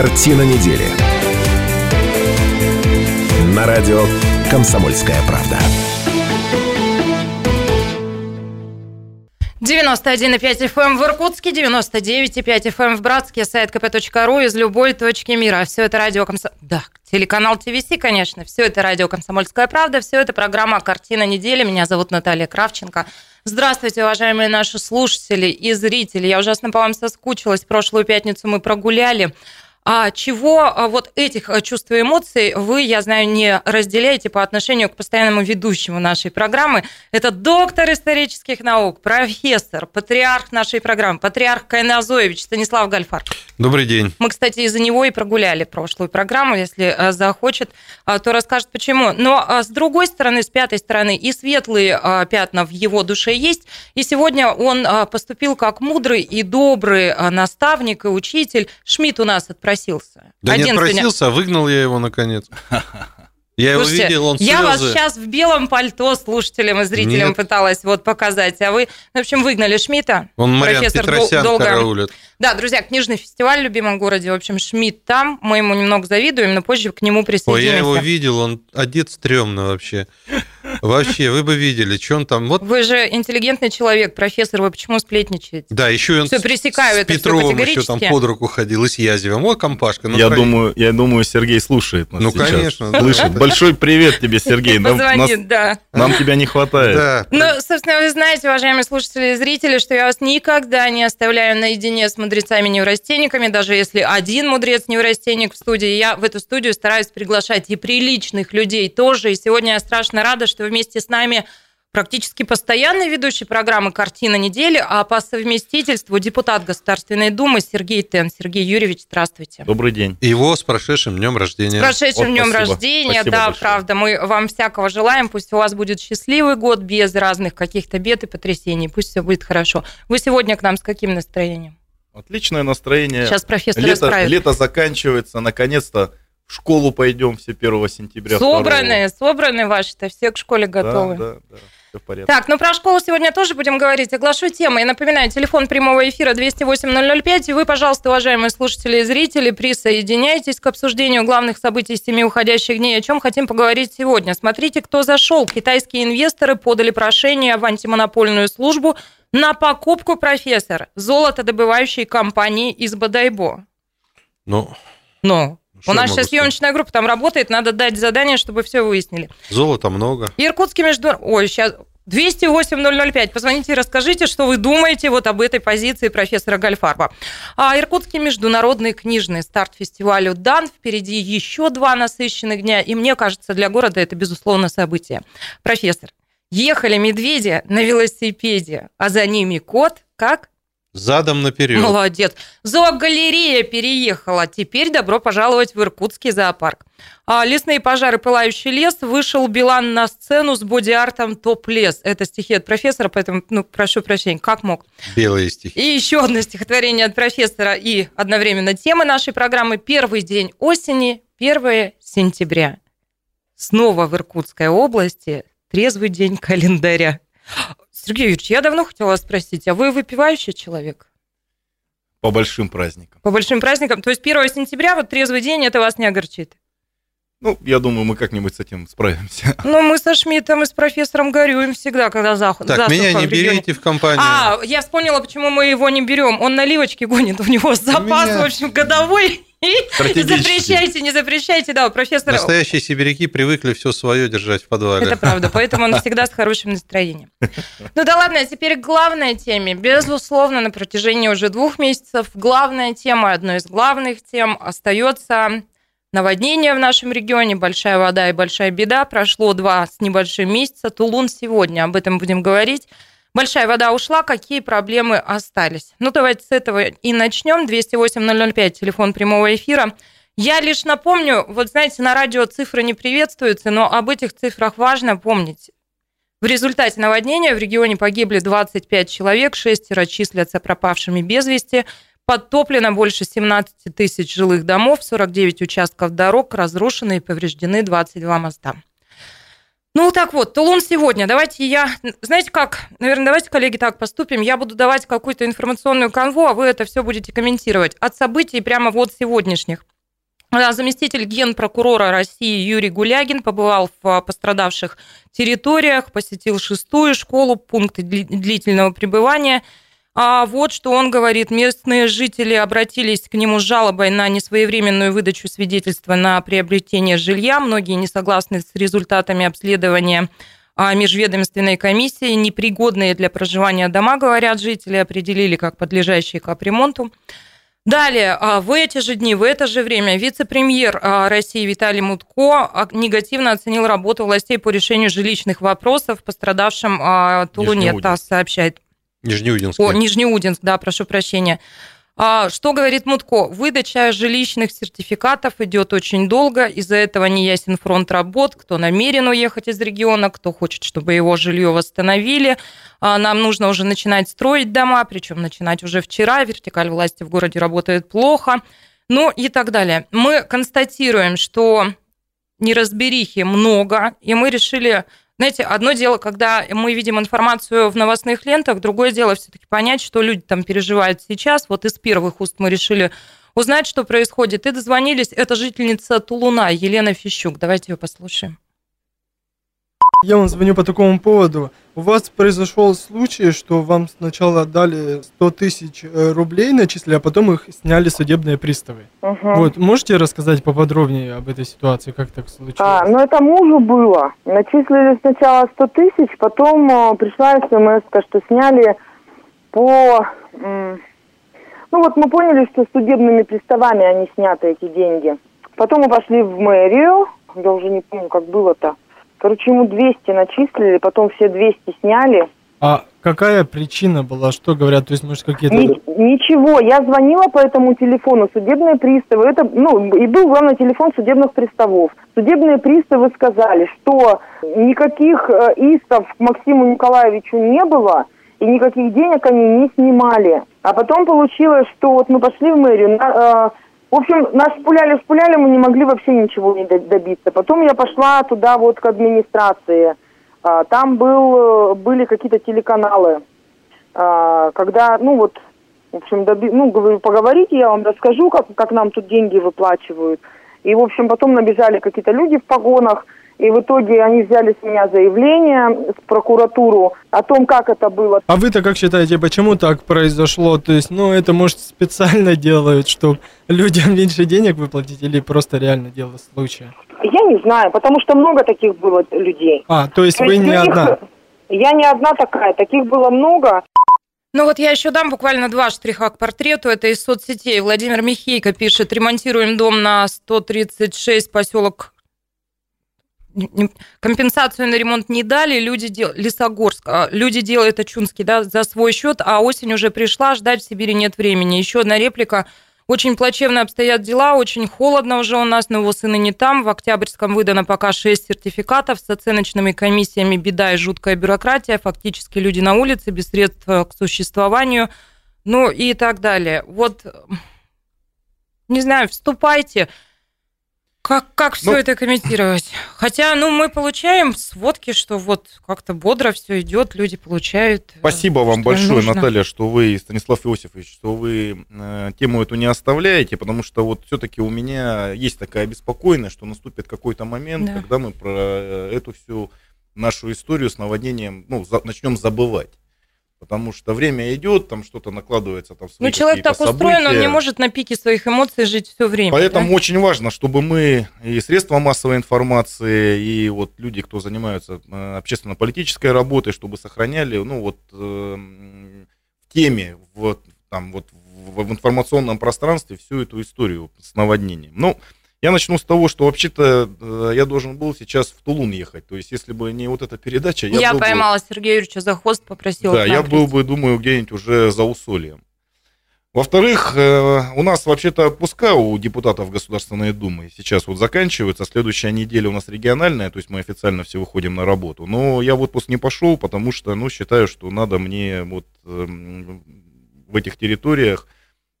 Картина недели. На радио «Комсомольская правда». 91,5 FM в Иркутске, 99,5 FM в Братске, сайт kp.ru из любой точки мира. Все это радио Комсомольская... Да, телеканал ТВС, конечно. Все это радио «Комсомольская правда». Все это программа «Картина недели». Меня зовут Наталья Кравченко. Здравствуйте, уважаемые наши слушатели и зрители. Я ужасно по вам соскучилась. Прошлую пятницу мы прогуляли. А чего а, вот этих а, чувств и эмоций вы, я знаю, не разделяете по отношению к постоянному ведущему нашей программы. Это доктор исторических наук, профессор, патриарх нашей программы, патриарх Кайназоевич Станислав Гальфар. Добрый день. Мы, кстати, из-за него и прогуляли прошлую программу. Если а, захочет, то расскажет почему. Но с другой стороны, с пятой стороны, и светлые пятна в его душе есть. И сегодня он поступил как мудрый и добрый наставник и учитель. Шмидт у нас отпросил отпросился. Да Один не отпросился, а выгнал я его наконец. Я Слушайте, его видел, он слезы. Я вас сейчас в белом пальто слушателям и зрителям Нет. пыталась вот показать, а вы, в общем, выгнали Шмидта. Он Мариан Петросян долго... караулит. Да, друзья, книжный фестиваль в любимом городе, в общем, Шмидт там, мы ему немного завидуем, но позже к нему присоединимся. Ой, я его видел, он одет стрёмно вообще. Вообще, вы бы видели, что он там... Вот... Вы же интеллигентный человек, профессор, вы почему сплетничаете? Да, еще он все пресекаю с это Петровым еще там под руку ходил, и с Язевым. О, компашка. Ну, я, думаю, я думаю, Сергей слушает нас Ну, сейчас. конечно. Слышит. Большой привет тебе, Сергей. Нам, Позвонит, нас, да. Нам тебя не хватает. Да. Ну, собственно, вы знаете, уважаемые слушатели и зрители, что я вас никогда не оставляю наедине с мудрецами-неврастенниками, даже если один мудрец-неврастенник в студии. Я в эту студию стараюсь приглашать и приличных людей тоже. И сегодня я страшно рада, что вместе с нами практически постоянный ведущий программы «Картина недели», а по совместительству депутат Государственной Думы Сергей Тен. Сергей Юрьевич, здравствуйте. Добрый день. И его с прошедшим днем рождения. С прошедшим вот, днем спасибо. рождения, спасибо да, большое. правда. Мы вам всякого желаем. Пусть у вас будет счастливый год без разных каких-то бед и потрясений. Пусть все будет хорошо. Вы сегодня к нам с каким настроением? Отличное настроение. Сейчас профессор лето. Лето заканчивается, наконец-то в школу пойдем все 1 сентября. Собранные, 2. собранные ваши-то, все к школе готовы. Да, да, да. Все в порядке. Так, ну про школу сегодня тоже будем говорить. Оглашу тему. Я напоминаю, телефон прямого эфира 208-005. И вы, пожалуйста, уважаемые слушатели и зрители, присоединяйтесь к обсуждению главных событий семи уходящих дней. О чем хотим поговорить сегодня. Смотрите, кто зашел. Китайские инвесторы подали прошение в антимонопольную службу на покупку, профессор, золотодобывающей компании из Бадайбо. Ну, ну, что У нас сейчас съемочная группа там работает, надо дать задание, чтобы все выяснили. Золота много. Иркутский между... Ой, сейчас 208-005. Позвоните и расскажите, что вы думаете вот об этой позиции профессора Гальфарба. А Иркутский международный книжный старт фестивалю дан. Впереди еще два насыщенных дня. И мне кажется, для города это, безусловно, событие. Профессор, ехали медведи на велосипеде, а за ними кот, как? Задом наперед. Молодец. Зоогалерея переехала. Теперь добро пожаловать в Иркутский зоопарк. А лесные пожары, пылающий лес. Вышел Билан на сцену с боди-артом «Топ-лес». Это стихи от профессора, поэтому, ну, прошу прощения, как мог. Белые стихи. И еще одно стихотворение от профессора и одновременно тема нашей программы. Первый день осени, 1 сентября. Снова в Иркутской области трезвый день календаря. Сергей Юрьевич, я давно хотела вас спросить, а вы выпивающий человек? По большим праздникам. По большим праздникам? То есть 1 сентября, вот трезвый день, это вас не огорчит? Ну, я думаю, мы как-нибудь с этим справимся. Ну, мы со Шмидтом и с профессором горюем всегда, когда заход. Так, меня не в берите в компанию. А, я вспомнила, почему мы его не берем. Он наливочки гонит, у него запас, меня... в общем, годовой. Не запрещайте, не запрещайте, да, профессор. Настоящие сибиряки привыкли все свое держать в подвале. Это правда, поэтому он всегда с хорошим настроением. Ну да ладно, а теперь к главной теме. Безусловно, на протяжении уже двух месяцев главная тема, одной из главных тем остается наводнение в нашем регионе, большая вода и большая беда. Прошло два с небольшим месяца. Тулун сегодня, об этом будем говорить. Большая вода ушла, какие проблемы остались? Ну, давайте с этого и начнем. 208-005, телефон прямого эфира. Я лишь напомню, вот знаете, на радио цифры не приветствуются, но об этих цифрах важно помнить. В результате наводнения в регионе погибли 25 человек, шестеро числятся пропавшими без вести, подтоплено больше 17 тысяч жилых домов, 49 участков дорог, разрушены и повреждены 22 моста. Ну, так вот, Тулун сегодня. Давайте я... Знаете как? Наверное, давайте, коллеги, так поступим. Я буду давать какую-то информационную канву, а вы это все будете комментировать. От событий прямо вот сегодняшних. Заместитель генпрокурора России Юрий Гулягин побывал в а, пострадавших территориях, посетил шестую школу, пункты дли- длительного пребывания. А вот что он говорит. Местные жители обратились к нему с жалобой на несвоевременную выдачу свидетельства на приобретение жилья. Многие не согласны с результатами обследования а, межведомственной комиссии. Непригодные для проживания дома, говорят жители, определили как подлежащие капремонту. Далее, а, в эти же дни, в это же время вице-премьер а, России Виталий Мутко негативно оценил работу властей по решению жилищных вопросов пострадавшем а, Тулуне. ТАСС сообщает. Нижнеудинск. О, Нижнеудинск, да, прошу прощения. А, Что говорит Мутко? Выдача жилищных сертификатов идет очень долго, из-за этого не ясен фронт работ, кто намерен уехать из региона, кто хочет, чтобы его жилье восстановили. А, Нам нужно уже начинать строить дома, причем начинать уже вчера, вертикаль власти в городе работает плохо, ну и так далее. Мы констатируем, что неразберихи много, и мы решили знаете, одно дело, когда мы видим информацию в новостных лентах, другое дело все-таки понять, что люди там переживают сейчас. Вот из первых уст мы решили узнать, что происходит. И дозвонились. Это жительница Тулуна Елена Фищук. Давайте ее послушаем. Я вам звоню по такому поводу. У вас произошел случай, что вам сначала дали 100 тысяч э, рублей начислили, а потом их сняли судебные приставы. Мгм. Вот, можете рассказать поподробнее об этой ситуации, как так случилось? А, ну это мужу было. Начислили сначала 100 тысяч, потом э, пришла смс, что сняли по... Ну вот мы поняли, что судебными приставами они сняты, эти деньги. Потом мы пошли в мэрию, я уже не помню, как было-то. Короче, ему 200 начислили, потом все 200 сняли. А какая причина была? Что говорят? То есть, может, какие-то... Ни- ничего, я звонила по этому телефону, судебные приставы, это, ну, и был главный телефон судебных приставов. Судебные приставы сказали, что никаких э, исков к Максиму Николаевичу не было, и никаких денег они не снимали. А потом получилось, что вот мы пошли в мэрию, на- э, в общем, нас шпуляли, шпуляли, мы не могли вообще ничего не до- добиться. Потом я пошла туда вот к администрации. А, Там был, э, были какие-то телеканалы. А, Когда, ну вот, в общем, доби- ну, говорю, поговорите, я вам расскажу, как, как нам тут деньги выплачивают. И, в общем, потом набежали какие-то люди в погонах, и в итоге они взяли с меня заявление в прокуратуру о том, как это было. А вы-то как считаете, почему так произошло? То есть, ну, это, может, специально делают, чтобы людям меньше денег выплатить, или просто реально дело случая? Я не знаю, потому что много таких было людей. А, то есть То вы не них- одна? Я не одна такая, таких было много. Ну вот я еще дам буквально два штриха к портрету. Это из соцсетей. Владимир Михейко пишет, ремонтируем дом на 136, поселок компенсацию на ремонт не дали, люди дел... Лесогорск, а, люди делают Очунский, да, за свой счет, а осень уже пришла, ждать в Сибири нет времени. Еще одна реплика. Очень плачевно обстоят дела, очень холодно уже у нас, но его сына не там. В Октябрьском выдано пока 6 сертификатов с оценочными комиссиями, беда и жуткая бюрократия. Фактически люди на улице без средств э, к существованию, ну и так далее. Вот, не знаю, вступайте. Как, как все Ну- это комментировать? Хотя, ну, мы получаем сводки, что вот как-то бодро все идет, люди получают. э, Спасибо вам большое, нужно. Наталья, что вы, Станислав Иосифович, что вы э, тему эту не оставляете, потому что вот все-таки у меня есть такая беспокойность, что наступит какой-то момент, Да. когда мы про э, эту всю нашу историю с наводнением ну, за- начнем забывать. Потому что время идет, там что-то накладывается, там свои Ну, человек так какие-то устроен, он не события. может на пике своих эмоций жить все время. Поэтому да? очень важно, чтобы мы и средства массовой информации, и вот люди, кто занимаются э, общественно-политической работой, чтобы сохраняли, ну вот э, в теме, вот там вот в, в информационном пространстве всю эту историю с наводнением. Ну, я начну с того, что вообще-то э, я должен был сейчас в Тулун ехать. То есть, если бы не вот эта передача, я, Я, был бы- поймала Сергея Юрьевича за хвост, попросила. да, я был бы, думаю, где-нибудь уже за усольем. Во-вторых, э, у нас вообще-то отпуска у депутатов Государственной Думы сейчас вот заканчиваются. Следующая неделя у нас региональная, то есть мы официально все выходим на работу. Но я в отпуск не пошел, потому что, ну, считаю, что надо мне вот эм, в этих территориях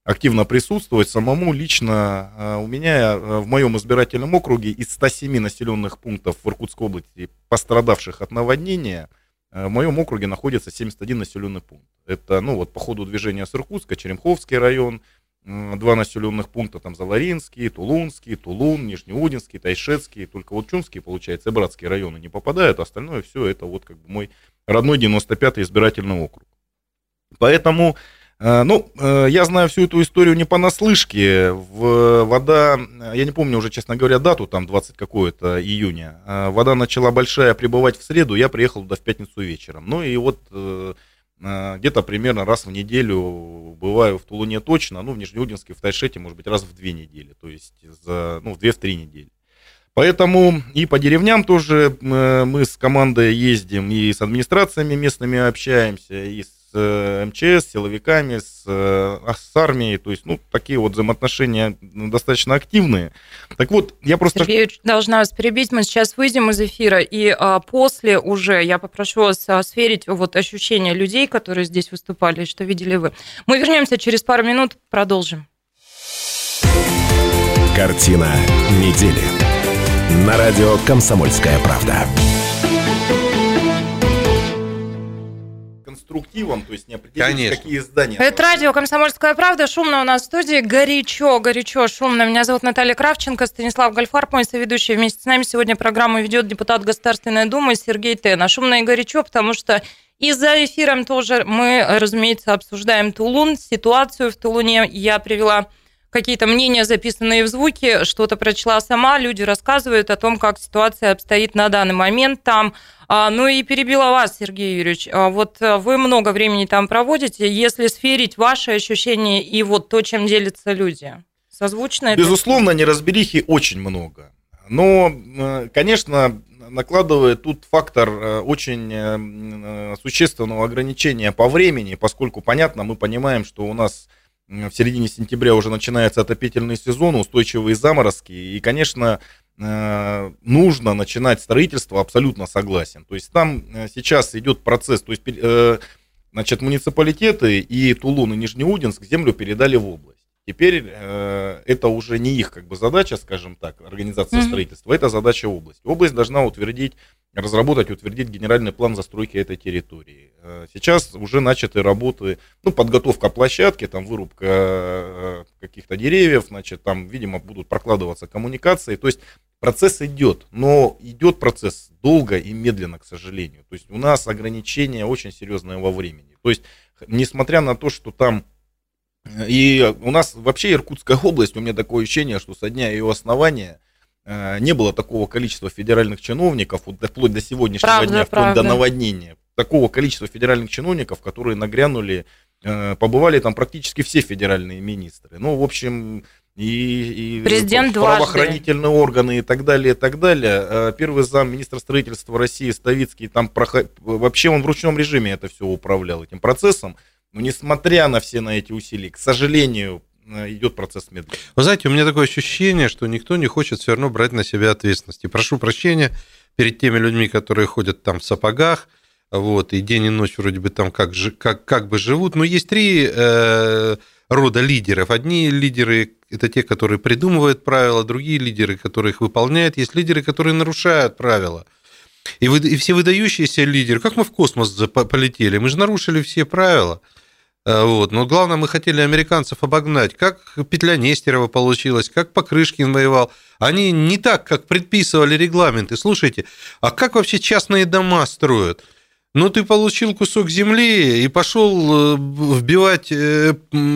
активно присутствовать. Самому лично э, у меня э, в моем избирательном округе из 107 населенных пунктов в Иркутской области, пострадавших от наводнения, э, в моем округе находится 71 населенный пункт. Это, ну вот, по ходу движения с Иркутска, Черемховский район, два населенных пункта, там Заларинский, Тулунский, Тулун, Нижнеудинский, Тайшетский, только вот Чумский, получается, и Братские районы не попадают, а остальное все это вот как бы мой родной 95-й избирательный округ. Поэтому ну, э, я знаю всю эту историю не понаслышке. Вода, я не помню уже, честно говоря, дату, там 20 какое-то июня. Э, вода начала большая прибывать в среду, я приехал туда в пятницу вечером. Ну и вот где-то примерно раз в неделю бываю в Тулуне точно, ну, в Нижнеудинске, в Тайшете, может быть, раз в две недели, то есть за, ну, в две-три недели. Поэтому и по деревням тоже мы с командой ездим, и с администрациями местными общаемся, и с Э, МЧС, силовиками, с, э, с армией, то есть, ну, такие вот взаимоотношения достаточно активные. Так вот, я просто... Сергей, должна вас перебить, мы сейчас выйдем из эфира, и а, после уже я попрошу вас а, сверить вот ощущения людей, которые здесь выступали, что видели вы. Мы вернемся через пару минут, продолжим. Картина недели. На радио «Комсомольская правда». Конструктивом, то есть не определились, какие здания. Это радио «Комсомольская правда». Шумно у нас в студии. Горячо, горячо, шумно. Меня зовут Наталья Кравченко, Станислав Гольфарб, мой соведущий. Вместе с нами сегодня программу ведет депутат Государственной Думы Сергей Тена. Шумно и горячо, потому что и за эфиром тоже мы, разумеется, обсуждаем Тулун, ситуацию в Тулуне. Я привела какие-то мнения, записанные в звуке, что-то прочла сама, люди рассказывают о том, как ситуация обстоит на данный момент там. А, ну и перебила вас, Сергей Юрьевич. А, вот э, вы много времени там проводите. Если сферить ваши ощущения и вот то, чем делятся люди, созвучно это? Безусловно, неразберихи очень много. Но, э, конечно, накладывает тут фактор э, очень существенного ограничения по времени, поскольку, понятно, мы понимаем, что у нас в середине сентября уже начинается отопительный сезон, устойчивые заморозки, и, конечно, э, нужно начинать строительство, абсолютно согласен. То есть там э, сейчас идет процесс, то есть э, значит, муниципалитеты и Тулун и Нижнеудинск землю передали в область. Теперь э, это уже не их как бы задача, скажем так, организация mm-hmm. строительства, это задача области. Область должна утвердить, разработать, утвердить генеральный план застройки этой территории. Э, сейчас уже начаты работы, ну, подготовка площадки, там вырубка э, каких-то деревьев, значит, там, видимо, будут прокладываться коммуникации. То есть процесс идет, но идет процесс долго и медленно, к сожалению. То есть у нас ограничения очень серьезные во времени. То есть, несмотря на то, что там и у нас вообще Иркутская область, у меня такое ощущение, что со дня ее основания э, не было такого количества федеральных чиновников, вот вплоть до сегодняшнего правда, дня, вплоть правда. до наводнения, такого количества федеральных чиновников, которые нагрянули, э, побывали там практически все федеральные министры. Ну, в общем, и, и Президент правоохранительные дважды. органы и так далее, и так далее. Э, первый зам министра строительства России Ставицкий, там проход... вообще он в ручном режиме это все управлял этим процессом. Но несмотря на все на эти усилия, к сожалению, э, идет процесс медленно. Вы знаете, у меня такое ощущение, что никто не хочет все равно брать на себя ответственность. И прошу прощения перед теми людьми, которые ходят там в сапогах, вот, и день и ночь вроде бы там как, как, как бы живут. Но есть три э, рода лидеров. Одни лидеры – это те, которые придумывают правила, другие лидеры, которые их выполняют. Есть лидеры, которые нарушают правила. И, вы, и все выдающиеся лидеры, как мы в космос полетели, мы же нарушили все правила. Э, вот. Но главное, мы хотели американцев обогнать. Как петля Нестерова получилась, как Покрышкин воевал. Они не так, как предписывали регламенты. Слушайте, а как вообще частные дома строят? Ну, ты получил кусок земли и пошел э, вбивать э,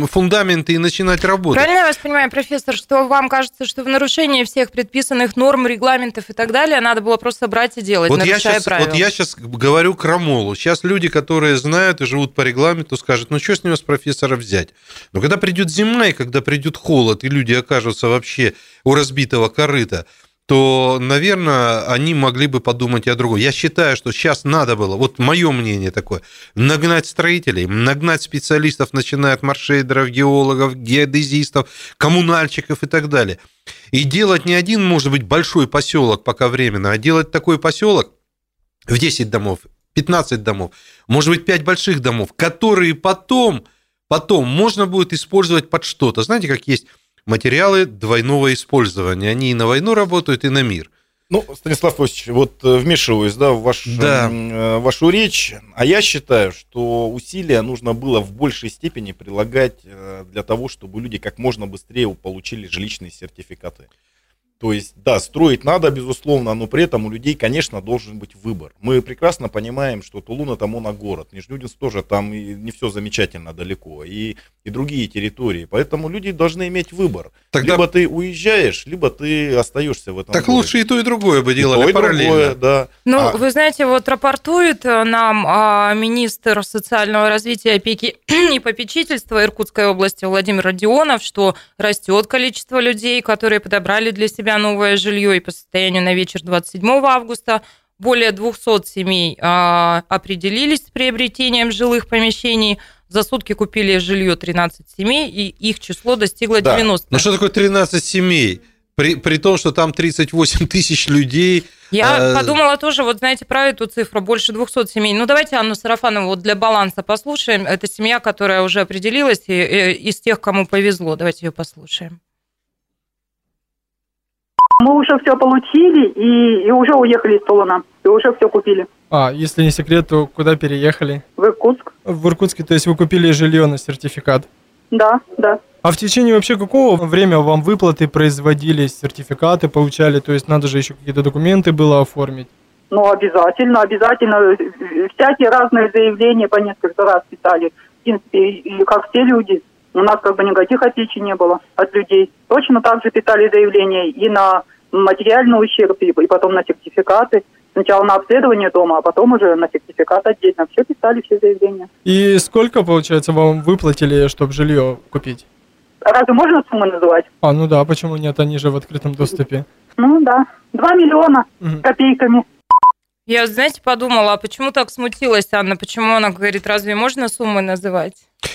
фундаменты и начинать работать. Правильно я вас понимаю, профессор, что вам кажется, что в нарушении всех предписанных норм, регламентов и так далее надо было просто брать и делать, вот я сейчас, правила? Вот я сейчас говорю крамолу. Сейчас люди, которые знают и живут по регламенту, скажут, ну, что с него с профессора взять? Но когда придет зима и когда придет холод, и люди окажутся вообще у разбитого корыта, то, наверное, они могли бы подумать о другом. Я считаю, что сейчас надо было, вот мое мнение такое, нагнать строителей, нагнать специалистов, начиная от маршейдеров, геологов, геодезистов, коммунальщиков и так далее. И делать не один, может быть, большой поселок пока временно, а делать такой поселок в 10 домов, 15 домов, может быть, 5 больших домов, которые потом потом можно будет использовать под что-то. Знаете, как есть материалы двойного использования. Они и на войну работают, и на мир. Ну, Станислав Осич, вот э, вмешиваюсь да, в ваш, Да. э, вашу речь, а я считаю, что усилия нужно было в большей степени прилагать э, для того, чтобы люди как можно быстрее получили жилищные сертификаты. То есть, да, строить надо, безусловно, но при этом у людей, конечно, должен быть выбор. Мы прекрасно понимаем, что Тулун это моногород, Нижнеудинск тоже там и не все замечательно далеко, и, и другие территории. Поэтому люди должны иметь выбор. Тогда- Либо ты уезжаешь, либо ты остаешься в этом Так городе. лучше и то, и другое бы И делали то, и параллельно. другое, да. Ну, А- вы знаете, вот рапортует э, нам а, министр социального развития, опеки и попечительства Иркутской области Владимир Родионов, что растет количество людей, которые подобрали для себя новое жилье, и по состоянию на вечер 27 августа более 200 семей а, определились с приобретением жилых помещений. За сутки купили жилье 13 семей, и их число достигло Да. 90. Ну что такое 13 семей? При, при том, что там 38 тысяч людей. Я Э, подумала тоже, вот знаете, про эту цифру, больше 200 семей. Ну, давайте Анну Сарафанову вот для баланса послушаем. Это семья, которая уже определилась, и, и из тех, кому повезло. Давайте ее послушаем. Мы уже все получили и, и уже уехали из Тулуна. И уже все купили. А, если не секрет, то куда переехали? В Иркутск. В Иркутске, то есть вы купили жилье на сертификат. Да, да. А в течение вообще какого время вам выплаты производились, сертификаты получали? То есть надо же еще какие-то документы было оформить. Ну, обязательно, обязательно. Всякие разные заявления по несколько раз писали. В принципе, и как все люди. У нас как бы никаких отличий не было от людей. Точно так же писали заявления и на материальный ущерб, и и потом на сертификаты. Сначала на обследование дома, а потом уже на сертификат отдельно. Все писали, все заявления. И сколько, получается, вам выплатили, чтобы жилье купить? Разве можно суммы называть? А, ну да, почему нет, они же в открытом доступе. Ну да, 2 миллиона с копейками. Я, знаете, подумала, а почему так смутилась Анна? Почему она говорит, разве можно суммы называть?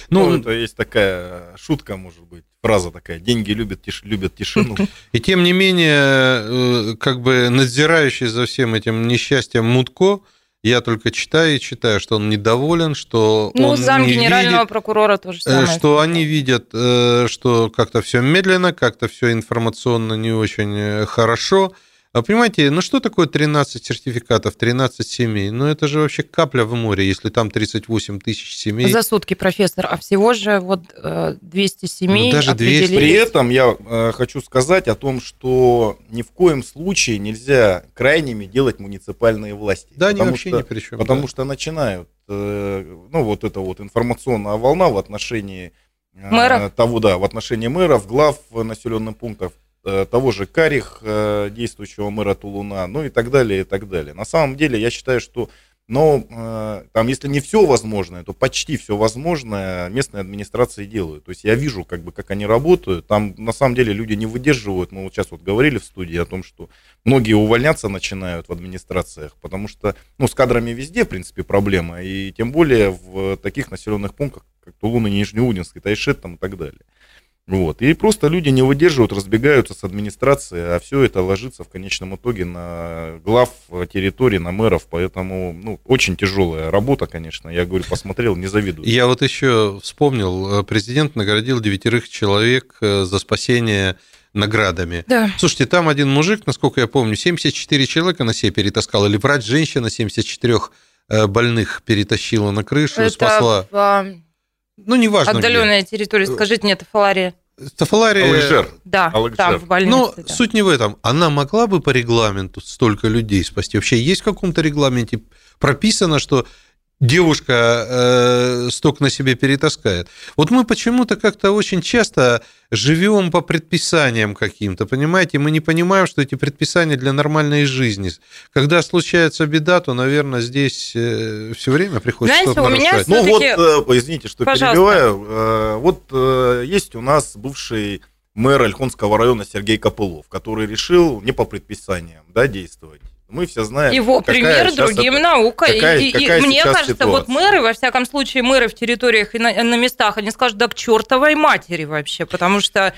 Ну, Ну, это есть такая шутка, может быть, фраза такая: деньги любят, тиш- любят тишину. и тем не менее, э, как бы надзирающий за всем этим несчастьем Мутко, я только читаю и читаю, что он недоволен, что Ну, он зам не генерального видит, прокурора тоже э, самое. что они видят, э, что как-то все медленно, как-то все информационно не очень хорошо. А понимаете, ну что такое 13 сертификатов, 13 семей? Ну это же вообще капля в море, если там 38 тысяч семей. За сутки, профессор. А всего же вот э, 200 семей Ну, даже 200. определились. При этом я э, хочу сказать о том, что ни в коем случае нельзя крайними делать муниципальные власти. Да, они потому вообще что, ни при чем. Потому да. что начинают, э, ну, вот эта вот информационная волна в отношении э, Мэров? того, да, в отношении мэров, глав населенных пунктов, э, того же Карих, э, действующего мэра Тулуна, ну и так далее, и так далее. На самом деле, я считаю, что но э, там, если не все возможное, то почти все возможное местные администрации делают. То есть я вижу, как бы, как они работают. Там на самом деле люди не выдерживают. Мы вот сейчас вот говорили в студии о том, что многие увольняться начинают в администрациях, потому что ну, с кадрами везде, в принципе, проблема. И тем более в таких населенных пунктах, как Тулун и Нижнеудинск, и Тайшет там и так далее. Вот. И просто люди не выдерживают, разбегаются с администрации, а все это ложится в конечном итоге на глав территории, на мэров. Поэтому ну, очень тяжелая работа, конечно. Я говорю, посмотрел, не завидую. Я вот еще вспомнил, э, президент наградил девятерых человек э, за спасение наградами. Да. Слушайте, там один мужик, насколько я помню, 74 человека на себе перетаскал, или врач-женщина 74 э, больных перетащила на крышу, Это спасла. А, Ну, неважно где. отдаленная территория. Скажите, нет, Фалария. Тафалария... Алжир. Да, Александр. там, в больнице. Но да. суть не в этом. Она могла бы по регламенту столько людей спасти? Вообще есть в каком-то регламенте прописано, что девушка э, столько на себе перетаскает? Вот мы почему-то как-то очень часто живем по предписаниям каким-то, понимаете? Мы не понимаем, что эти предписания для нормальной жизни. Когда случается беда, то, наверное, здесь все время приходится Знаете, что-то у меня Ну вот, э, извините, что Пожалуйста. перебиваю. Э, Вот э, есть у нас бывший мэр Ольхонского района Сергей Копылов, который решил не по предписаниям да, действовать. Мы все знаем, Его пример другим это- наука. И- какая- и, и какая мне сейчас кажется, вот ситуация? мэры, во всяком случае, мэры в территориях и на, на местах, они скажут, да к чертовой матери вообще, потому что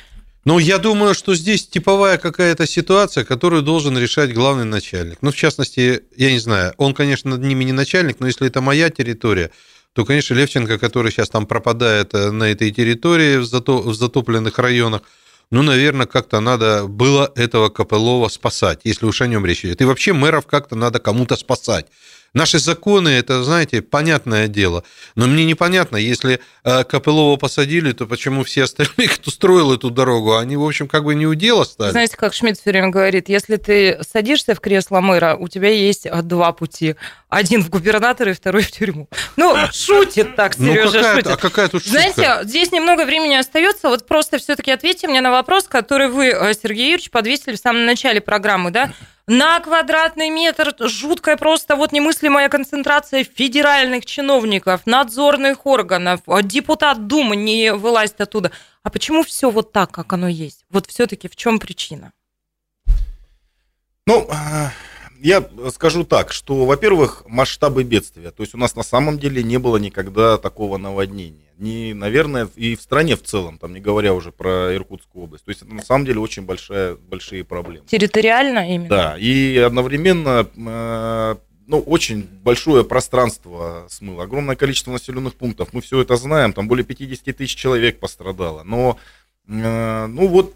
Ну, я думаю, что здесь типовая какая-то ситуация, которую должен решать главный начальник. Ну, в частности, я не знаю, он, конечно, над ними не начальник, но если это моя территория, то, конечно, Левченко, который сейчас там пропадает э, на этой территории в, зато, в затопленных районах, ну, наверное, как-то надо было этого Копылова спасать, если уж о нем речь идет. И вообще мэров как-то надо кому-то спасать. Наши законы, это, знаете, понятное дело. Но мне непонятно, если э, Копылова посадили, то почему все остальные, кто строил эту дорогу, они, в общем, как бы не у дела стали? Знаете, как Шмидт все время говорит, если ты садишься в кресло мэра, у тебя есть э, два пути. Один в губернатора и второй в тюрьму. Ну, шутит так, Сережа, ну, какая, шутит. А какая тут шутка? Знаете, здесь немного времени остается. Вот просто все-таки ответьте мне на вопрос, который вы, э, Сергей Юрьевич, подвесили в самом начале программы, да? На квадратный метр жуткая просто вот немыслимая концентрация федеральных чиновников, надзорных органов, депутат Думы не вылазит оттуда. А почему все вот так, как оно есть? Вот все-таки в чем причина? Ну, а, я скажу так, что, во-первых, масштабы бедствия. То есть у нас на самом деле не было никогда такого наводнения. Не, наверное, и в стране в целом, там не говоря уже про Иркутскую область. То есть это на самом деле очень большая, большие проблемы. Территориально именно? Да, и одновременно э, ну, очень большое пространство смыло, огромное количество населенных пунктов. Мы все это знаем, там более 50 тысяч человек пострадало. Но, э, ну вот,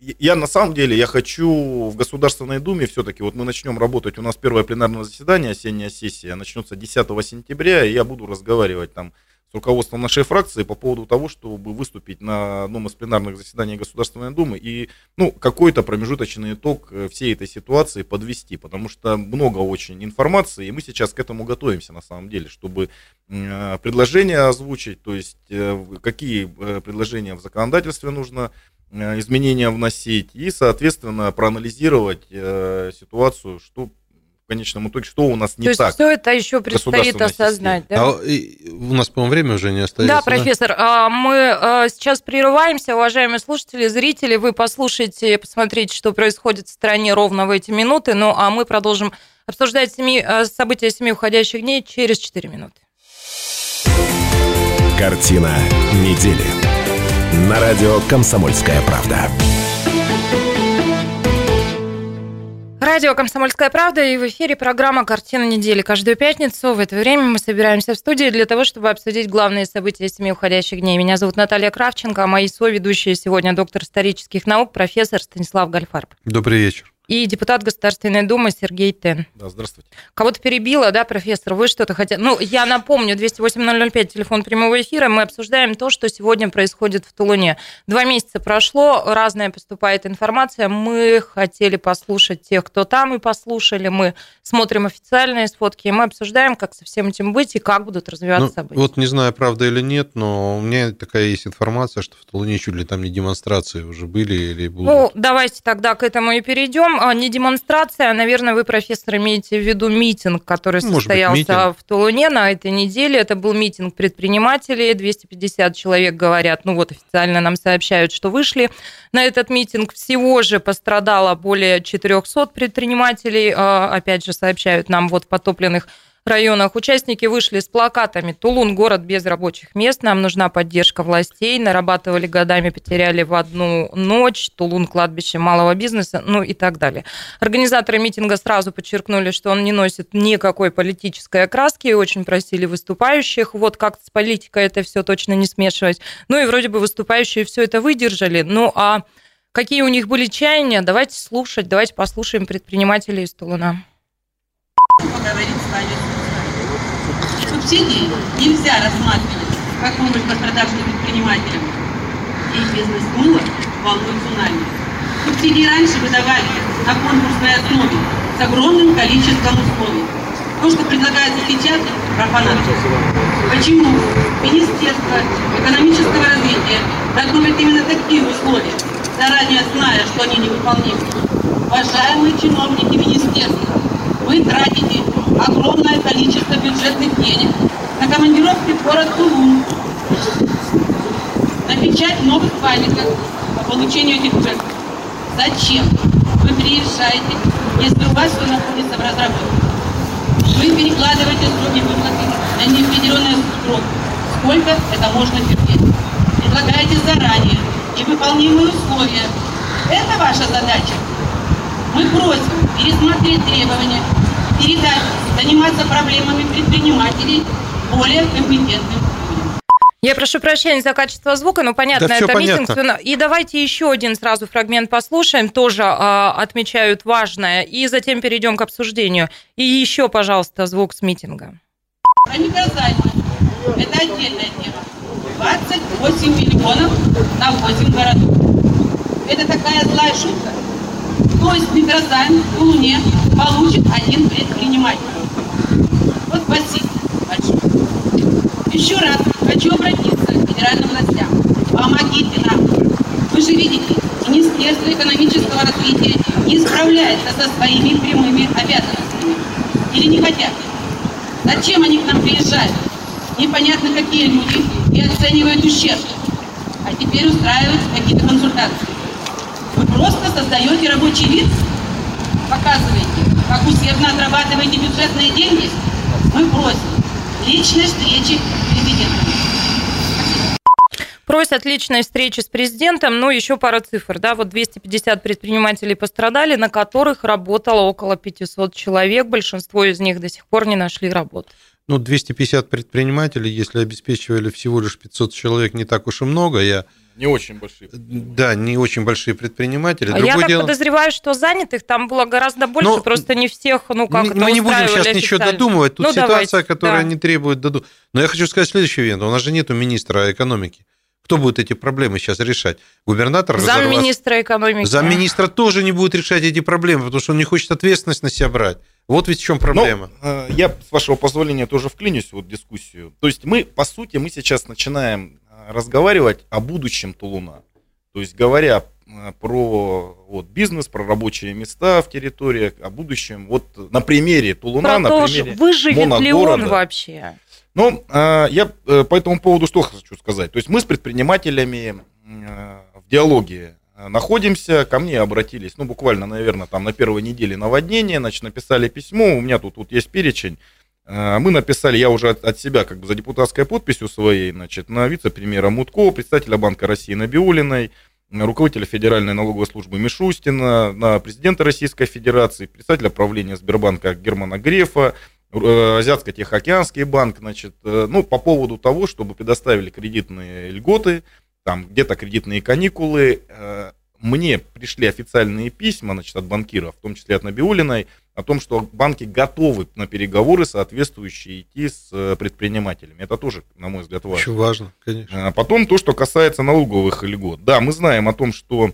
я на самом деле, я хочу в Государственной Думе все-таки, вот мы начнем работать, у нас первое пленарное заседание, осенняя сессия, начнется 10 сентября, и я буду разговаривать там с руководством нашей фракции по поводу того, чтобы выступить на одном из пленарных заседаний Государственной Думы и ну, какой-то промежуточный итог э, всей этой ситуации подвести, потому что много очень информации, и мы сейчас к этому готовимся на самом деле, чтобы э, предложения озвучить, то есть э, какие предложения в законодательстве нужно изменения вносить и, соответственно, проанализировать ситуацию, что конечном итоге, что у нас не То так. есть все это еще предстоит осознать, да? А, у нас, по-моему, время уже не остается. Да, профессор, да? мы а, сейчас прерываемся, уважаемые слушатели, зрители, вы послушайте, посмотрите, что происходит в стране ровно в эти минуты, ну а мы продолжим обсуждать семи, события семи уходящих дней через 4 минуты. Картина недели. На радио «Комсомольская правда». Радио «Комсомольская правда» и в эфире программа «Картина недели». Каждую пятницу в это время мы собираемся в студии для того, чтобы обсудить главные события семи уходящих дней. Меня зовут Наталья Кравченко, а мои соведущие сегодня доктор исторических наук, профессор Станислав Гальфарб. Добрый вечер и депутат Государственной Думы Сергей Тен. Да, здравствуйте. Кого-то перебило, да, профессор? Вы что-то хотели? Ну, я напомню, 208-005, телефон прямого эфира. Мы обсуждаем то, что сегодня происходит в Тулуне. Два месяца прошло, разная поступает информация. Мы хотели послушать тех, кто там, и послушали. Мы смотрим официальные сфотки, и мы обсуждаем, как со всем этим быть и как будут развиваться ну, события. Вот не знаю, правда или нет, но у меня такая есть информация, что в Тулуне чуть ли там не демонстрации уже были или будут. Ну, давайте тогда к этому и перейдем. А, не демонстрация, а, наверное, вы, профессор, имеете в виду митинг, который Может состоялся быть, митинг. в Тулуне на этой неделе. Это был митинг предпринимателей, 250 человек говорят, ну вот официально нам сообщают, что вышли на этот митинг. Всего же пострадало более 400 предпринимателей, а, опять же, сообщают нам вот потопленных районах участники вышли с плакатами «Тулун – город без рабочих мест, нам нужна поддержка властей», нарабатывали годами, потеряли в одну ночь, «Тулун – кладбище малого бизнеса», ну и так далее. Организаторы митинга сразу подчеркнули, что он не носит никакой политической окраски и очень просили выступающих вот как с политикой это все точно не смешивать. Ну и вроде бы выступающие все это выдержали. Ну а какие у них были чаяния, давайте слушать, давайте послушаем предпринимателей из Тулуна. Поговорить с вами Субсидии нельзя рассматривать как помощь пострадавшим предпринимателям. Их бизнес смыло волной цунами. Субсидии раньше выдавали на конкурсной основе с огромным количеством условий. То, что предлагается сейчас, профанация. Почему Министерство экономического развития готовит именно такие условия, заранее зная, что они невыполнимы? Уважаемые чиновники министерства, вы тратите огромное количество бюджетных денег на командировки в город Тулун, на печать новых памяток по получению этих проектов. Зачем вы приезжаете, если у вас все находится в разработке? Вы перекладываете сроки выплаты на неопределенный срок. Сколько это можно терпеть? Предлагаете заранее невыполнимые условия. Это ваша задача. Мы просим пересмотреть требования передать, заниматься проблемами предпринимателей более компетентным людям. Я прошу прощения за качество звука, но понятно, Да это митинг. понятно. И давайте еще один сразу фрагмент послушаем, тоже а, отмечают важное, и затем перейдем к обсуждению. И еще, пожалуйста, звук с митинга. Про Микрозайм. Это отдельная тема. 28 миллионов на 8 городов. Это такая злая шутка. То есть микрозайм в Луне получит один предприниматель. Вот спасибо большое. Еще раз хочу обратиться к федеральным властям. Помогите нам. Вы же видите, Министерство экономического развития не справляется со своими прямыми обязанностями. Или не хотят. Зачем они к нам приезжают? Непонятно какие люди и оценивают ущерб. А теперь устраивают какие-то консультации. Вы просто создаете рабочий вид, показываете, как усердно отрабатываете бюджетные деньги. Мы просим личной встречи с президентом. Просят личной встречи с президентом, ну, еще пара цифр, да, вот 250 предпринимателей пострадали, на которых работало около 500 человек, большинство из них до сих пор не нашли работу. Ну, 250 предпринимателей, если обеспечивали всего лишь 500 человек, не так уж и много. Я, Не очень большие. да, не очень большие предприниматели. А Другое Я так дело... подозреваю, что занятых там было гораздо больше, Ну, просто не всех, ну, как мы, это мы не будем сейчас ничего официально. додумывать. Тут Ну, ситуация, давайте, которая да. не требует доду. Но я хочу сказать следующий момент. У нас же нету министра экономики. Кто будет эти проблемы сейчас решать? Губернатор. Замминистра экономики. Замминистра тоже не будет решать эти проблемы, потому что он не хочет ответственность на себя брать. Вот ведь в чем проблема. Ну, э, я, с вашего позволения, тоже вклинюсь вот в дискуссию. То есть мы, по сути, мы сейчас начинаем э, разговаривать о будущем Тулуна. То есть говоря э, про вот, бизнес, про рабочие места в территориях, о будущем. Вот на примере Тулуна, на Продолжим. примере Выживет ли он моногорода. вообще? Ну, э, я э, по этому поводу что хочу сказать. То есть мы с предпринимателями в диалоге находимся, ко мне обратились, ну, буквально, наверное, там на первой неделе наводнения, значит, написали письмо, у меня тут, тут есть перечень. Э, Мы написали, я уже от, себя, как бы за депутатской подписью своей, значит, на вице-премьера Мутко, представителя Банка России Набиулиной, на руководителя Федеральной налоговой службы Мишустина, на президента Российской Федерации, представителя правления Сбербанка Германа Грефа, э, Азиатско-Тихоокеанский банк, значит, э, ну, по поводу того, чтобы предоставили кредитные льготы, там где-то кредитные каникулы. Э, Мне пришли официальные письма, значит, от банкиров, в том числе от Набиулиной, о том, что банки готовы на переговоры соответствующие идти с э, предпринимателями. Это тоже, на мой взгляд, важно. Очень важно, конечно. А Потом то, что касается налоговых льгот. Да, мы знаем о том, что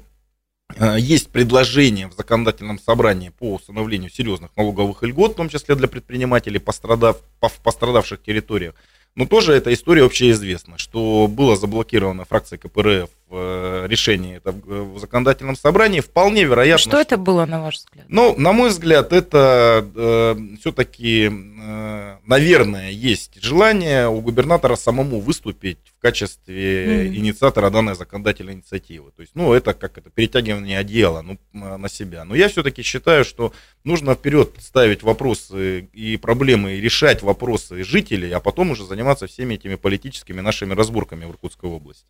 э, есть предложение в законодательном собрании по установлению серьезных налоговых льгот, в том числе для предпринимателей, пострадав, по- в пострадавших территориях. Но тоже эта история общеизвестна, что было заблокировано фракцией КПРФ э, решение это в в законодательном собрании. Вполне вероятно, Что это было, на ваш взгляд? ну, на мой взгляд, это все-таки, наверное, есть желание у губернатора самому выступить в качестве Мгм. инициатора данной законодательной инициативы. То есть, ну, это как это перетягивание одеяла ну, м, на себя. Но я все-таки считаю, что нужно вперед ставить вопросы и проблемы, и решать вопросы жителей, а потом уже заниматься всеми этими политическими нашими разборками в Иркутской области.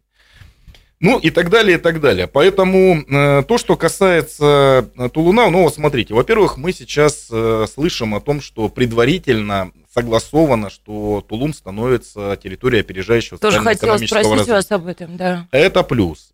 Ну и так далее, и так далее. Поэтому э, то, что касается э, Тулуна, ну вот смотрите, во-первых, мы сейчас э, слышим о том, что предварительно согласовано, что Тулун становится территорией опережающего Тоже хотела спросить развития. вас об этом, да. Это плюс.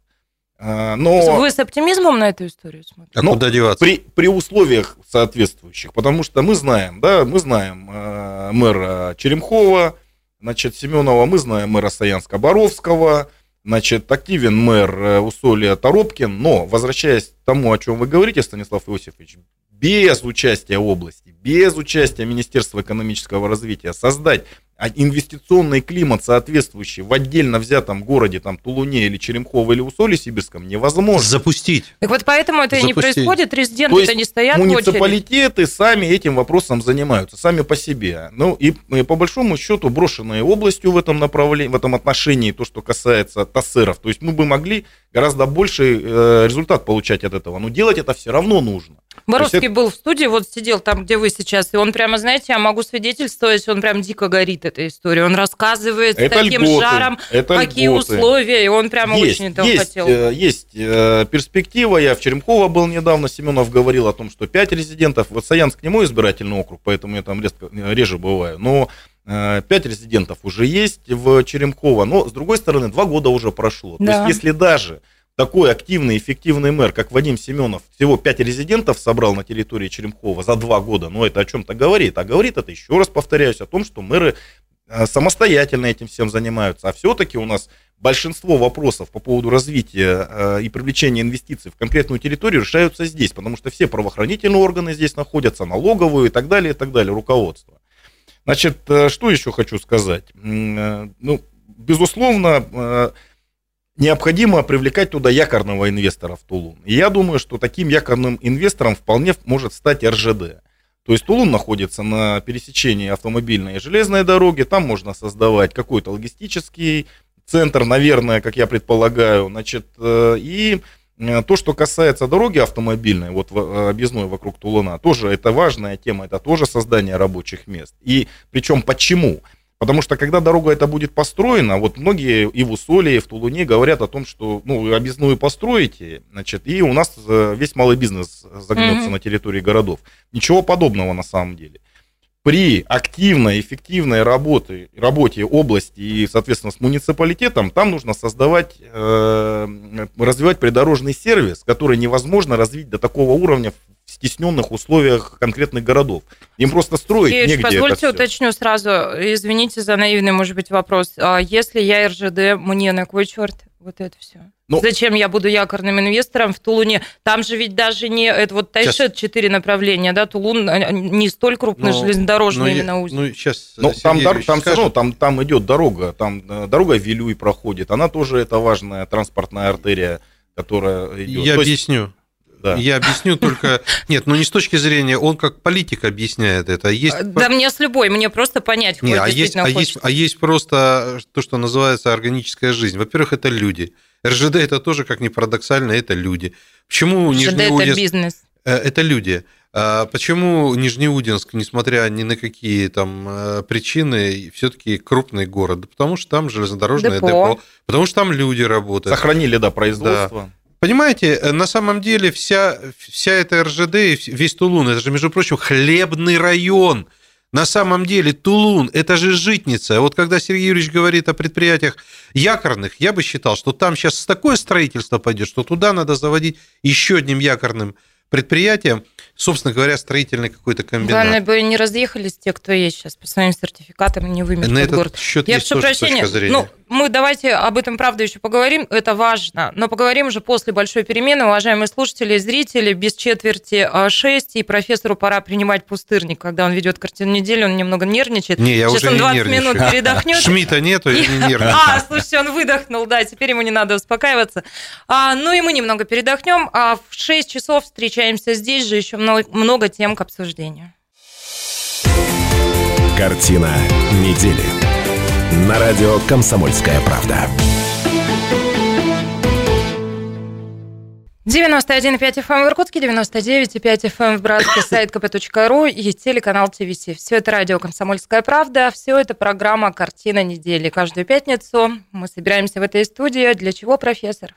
Но Вы с оптимизмом на эту историю смотрите? А Ну, куда деваться? при, при условиях соответствующих, потому что мы знаем, да, мы знаем э, мэра Черемхова, значит, Семенова, мы знаем мэра Саянска-Боровского, значит, активен мэр э, Усолья Торопкин, но, возвращаясь к тому, о чем вы говорите, Станислав Иосифович, без участия области, без участия Министерства экономического развития создать инвестиционный климат, соответствующий в отдельно взятом городе, там, Тулуне или Черемхово или Усолье Сибирском, невозможно. Запустить. Так вот поэтому это и не Запустить. происходит, То резиденты-то есть не стоят в очереди. Муниципалитеты сами этим вопросом занимаются, сами по себе. Ну и, и по большому счету брошенные областью в этом направлении, в этом отношении, то, что касается ТАССеров, то есть мы бы могли гораздо больший э, результат получать от этого, но делать это все равно нужно. Боровский То есть был в студии, вот сидел там, где вы сейчас, и он прямо, знаете, я могу свидетельствовать, он прям дико горит этой историей. Он рассказывает с Это таким льготы, жаром, это какие льготы. условия, и он прямо есть, очень этого есть, хотел. э, есть э, перспектива. Я в Черемково был недавно, Семенов говорил о том, что 5 резидентов. Вот Саянск не мой избирательный округ, поэтому я там резко, реже бываю. Но э, пять резидентов уже есть в Черемково, но, с другой стороны, два года уже прошло. Да. То есть, если даже такой активный, эффективный мэр, как Вадим Семенов, всего пять резидентов собрал на территории Черемхова за два года, ну, это о чем-то говорит. А говорит это, еще раз повторяюсь, о том, что мэры э, самостоятельно этим всем занимаются. А все-таки у нас большинство вопросов по поводу развития э, и привлечения инвестиций в конкретную территорию решаются здесь, потому что все правоохранительные органы здесь находятся, налоговые и так далее, и так далее, руководство. Значит, э, что еще хочу сказать? Ну, безусловно, необходимо привлекать туда якорного инвестора в Тулун. И я думаю, что таким якорным инвестором вполне может стать РЖД. То есть Тулун находится на пересечении автомобильной и железной дороги, там можно создавать какой-то логистический центр, наверное, как я предполагаю, значит, э, и э, то, что касается дороги автомобильной, вот э, объездной вокруг Тулуна, тоже это важная тема, это тоже создание рабочих мест. И причем почему? Потому что когда дорога эта будет построена, вот многие и в Усоле, и в Тулуне говорят о том, что ну, объездную построите, значит, и у нас э, весь малый бизнес загнется Мгм. на территории городов. Ничего подобного на самом деле. При активной, эффективной работе, работе области и, соответственно, с муниципалитетом, там нужно создавать, э, развивать придорожный сервис, который невозможно развить до такого уровня стесненных условиях конкретных городов. Им просто строить Сергеевич, негде позвольте это всё. уточню сразу, извините за наивный, может быть, вопрос. А если я РЖД, мне на кой черт вот это все? Ну- Зачем я буду якорным инвестором в Тулуне? Там же ведь даже не... Это вот Сейчас. Тайшет четыре направления, да? Тулун а, не столь крупный Ну, железнодорожный ну, я- именно узел. Ну, сейчас Ну, там, дор- там все равно, там, там идет дорога, там э, дорога Вилюй проходит, она тоже это важная транспортная артерия, которая идет. Я То есть, объясню. Да. Я объясню только... Нет, ну не с точки зрения... Он как политик объясняет это. а Есть... А, Да мне с любой, мне просто понять, Не, хоть а есть, действительно а, есть, а есть просто то, что называется органическая жизнь. Во-первых, это люди. РЖД это тоже, как ни парадоксально, это люди. Почему ЖД это Нижнеудинск... бизнес. Э, Это люди. А Почему Нижнеудинск, несмотря ни на какие там э, причины, все-таки крупный город? Да Потому что там железнодорожное Депо. депо. Потому что там люди работают. Сохранили, да, производство. Понимаете, э, на самом деле вся, вся эта РЖД, весь Тулун, это же, между прочим, хлебный район. На самом деле Тулун – это же житница. Вот когда Сергей Юрьевич говорит о предприятиях якорных, я бы считал, что там сейчас такое строительство пойдет, что туда надо заводить еще одним якорным предприятием, собственно говоря, строительный какой-то комбинат. Главное бы не разъехались те, кто есть сейчас по своим сертификатам и не вымерли этот город. счет Я прошу прощения, ну, мы давайте об этом, правда, еще поговорим, это важно, но поговорим уже после большой перемены, уважаемые слушатели и зрители, без четверти а, 6, и профессору пора принимать пустырник, когда он ведет картину недели, он немного нервничает. Не, я Сейчас уже он не 20 нервничаю. минут передохнет. Шмидта нету, я не нервничаю. А, слушайте, он выдохнул, да, теперь ему не надо успокаиваться. А, ну и мы немного передохнем, а в 6 часов встречаемся здесь же, еще много, много тем к обсуждению. Картина недели. На радио «Комсомольская правда». 91,5 FM в Иркутске, 99,5 FM в Братске, сайт kp.ru и телеканал ТВС. Все это радио «Комсомольская правда», все это программа «Картина недели». Каждую пятницу мы собираемся в этой студии. Для чего, профессор?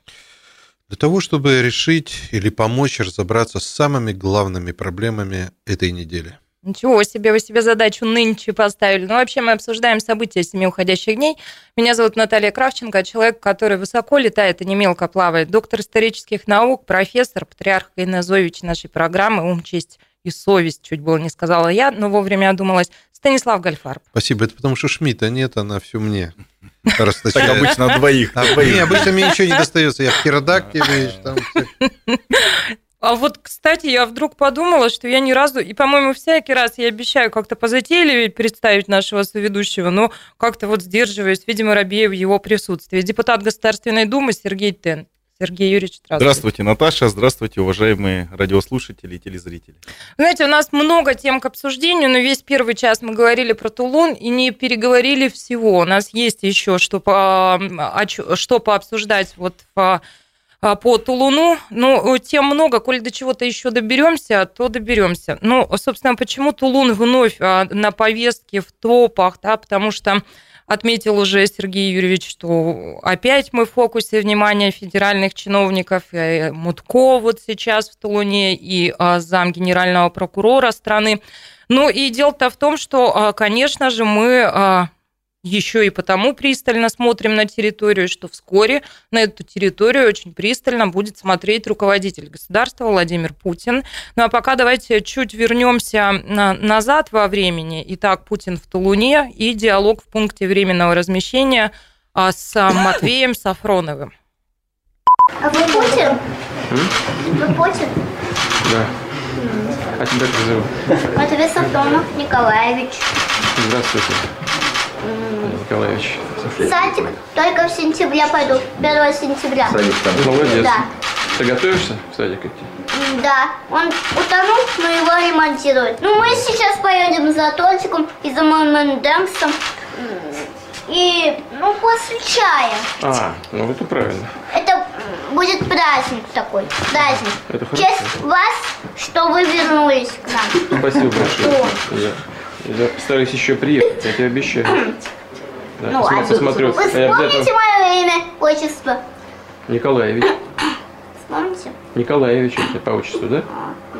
Для того, чтобы решить или помочь разобраться с самыми главными проблемами этой недели. Ничего себе, вы себе задачу нынче поставили. Ну, вообще, мы обсуждаем события семи уходящих дней. Меня зовут Наталья Кравченко, человек, который высоко летает и не мелко плавает. Доктор исторических наук, профессор, патриарх Инозович нашей программы «Ум, честь и совесть», чуть было не сказала я, но вовремя одумалась, Станислав Гальфарб. Спасибо. Это потому что Шмидта нет, она все мне Так обычно двоих. Обычно мне ничего не достается. Я в птеродактиле. А вот, кстати, я вдруг подумала, что я ни разу, и, по-моему, всякий раз я обещаю как-то позатейливее представить нашего соведущего, но как-то вот сдерживаюсь, видимо, робею в его присутствии. Депутат Государственной Думы Сергей Тен. Сергей Юрьевич, здравствуйте. Здравствуйте, Наташа, здравствуйте, уважаемые радиослушатели и телезрители. Знаете, у нас много тем к обсуждению, но весь первый час мы говорили про Тулун и не переговорили всего. У нас есть еще что, по, чё- что пообсуждать вот по, а, по Тулуну. Ну, тем много, коль до чего-то еще доберемся, то доберемся. Ну, собственно, почему Тулун вновь а, на повестке, в топах, да, потому что отметил уже Сергей Юрьевич, что опять мы в фокусе внимания федеральных чиновников. И Мутко вот сейчас в Тулуне, и а, зам генерального прокурора страны. Ну и дело-то в том, что, а, конечно же, мы еще и потому пристально смотрим на территорию, что вскоре на эту территорию очень пристально будет смотреть руководитель государства Владимир Путин. Ну а пока давайте чуть вернемся назад во времени. Итак, Путин в Тулуне и диалог в пункте временного размещения а, с Матвеем Сафроновым. А вы Путин? Вы Путин? Да. А тебя как зовут? Матвей Сафронов Николаевич. Здравствуйте. Николаевич. Садик только в сентябре пойду, 1 сентября. Садик там. Молодец. Да. Ты готовишься в садик идти? Да, он утонул, но его ремонтируют. Ну, мы сейчас поедем за тортиком и за моим Дэмсом. И, ну, после чая. А, ну это правильно. Это будет праздник такой, праздник. Это хорошо. честь вас, что вы вернулись к нам. Спасибо большое. Я, я постараюсь еще приехать, я тебе обещаю. Да, Ну, посма- а посмотрю. Вы вспомните обязательно- мое имя, отчество? Николаевич. Вспомните? Николаевич, это по отчеству, да?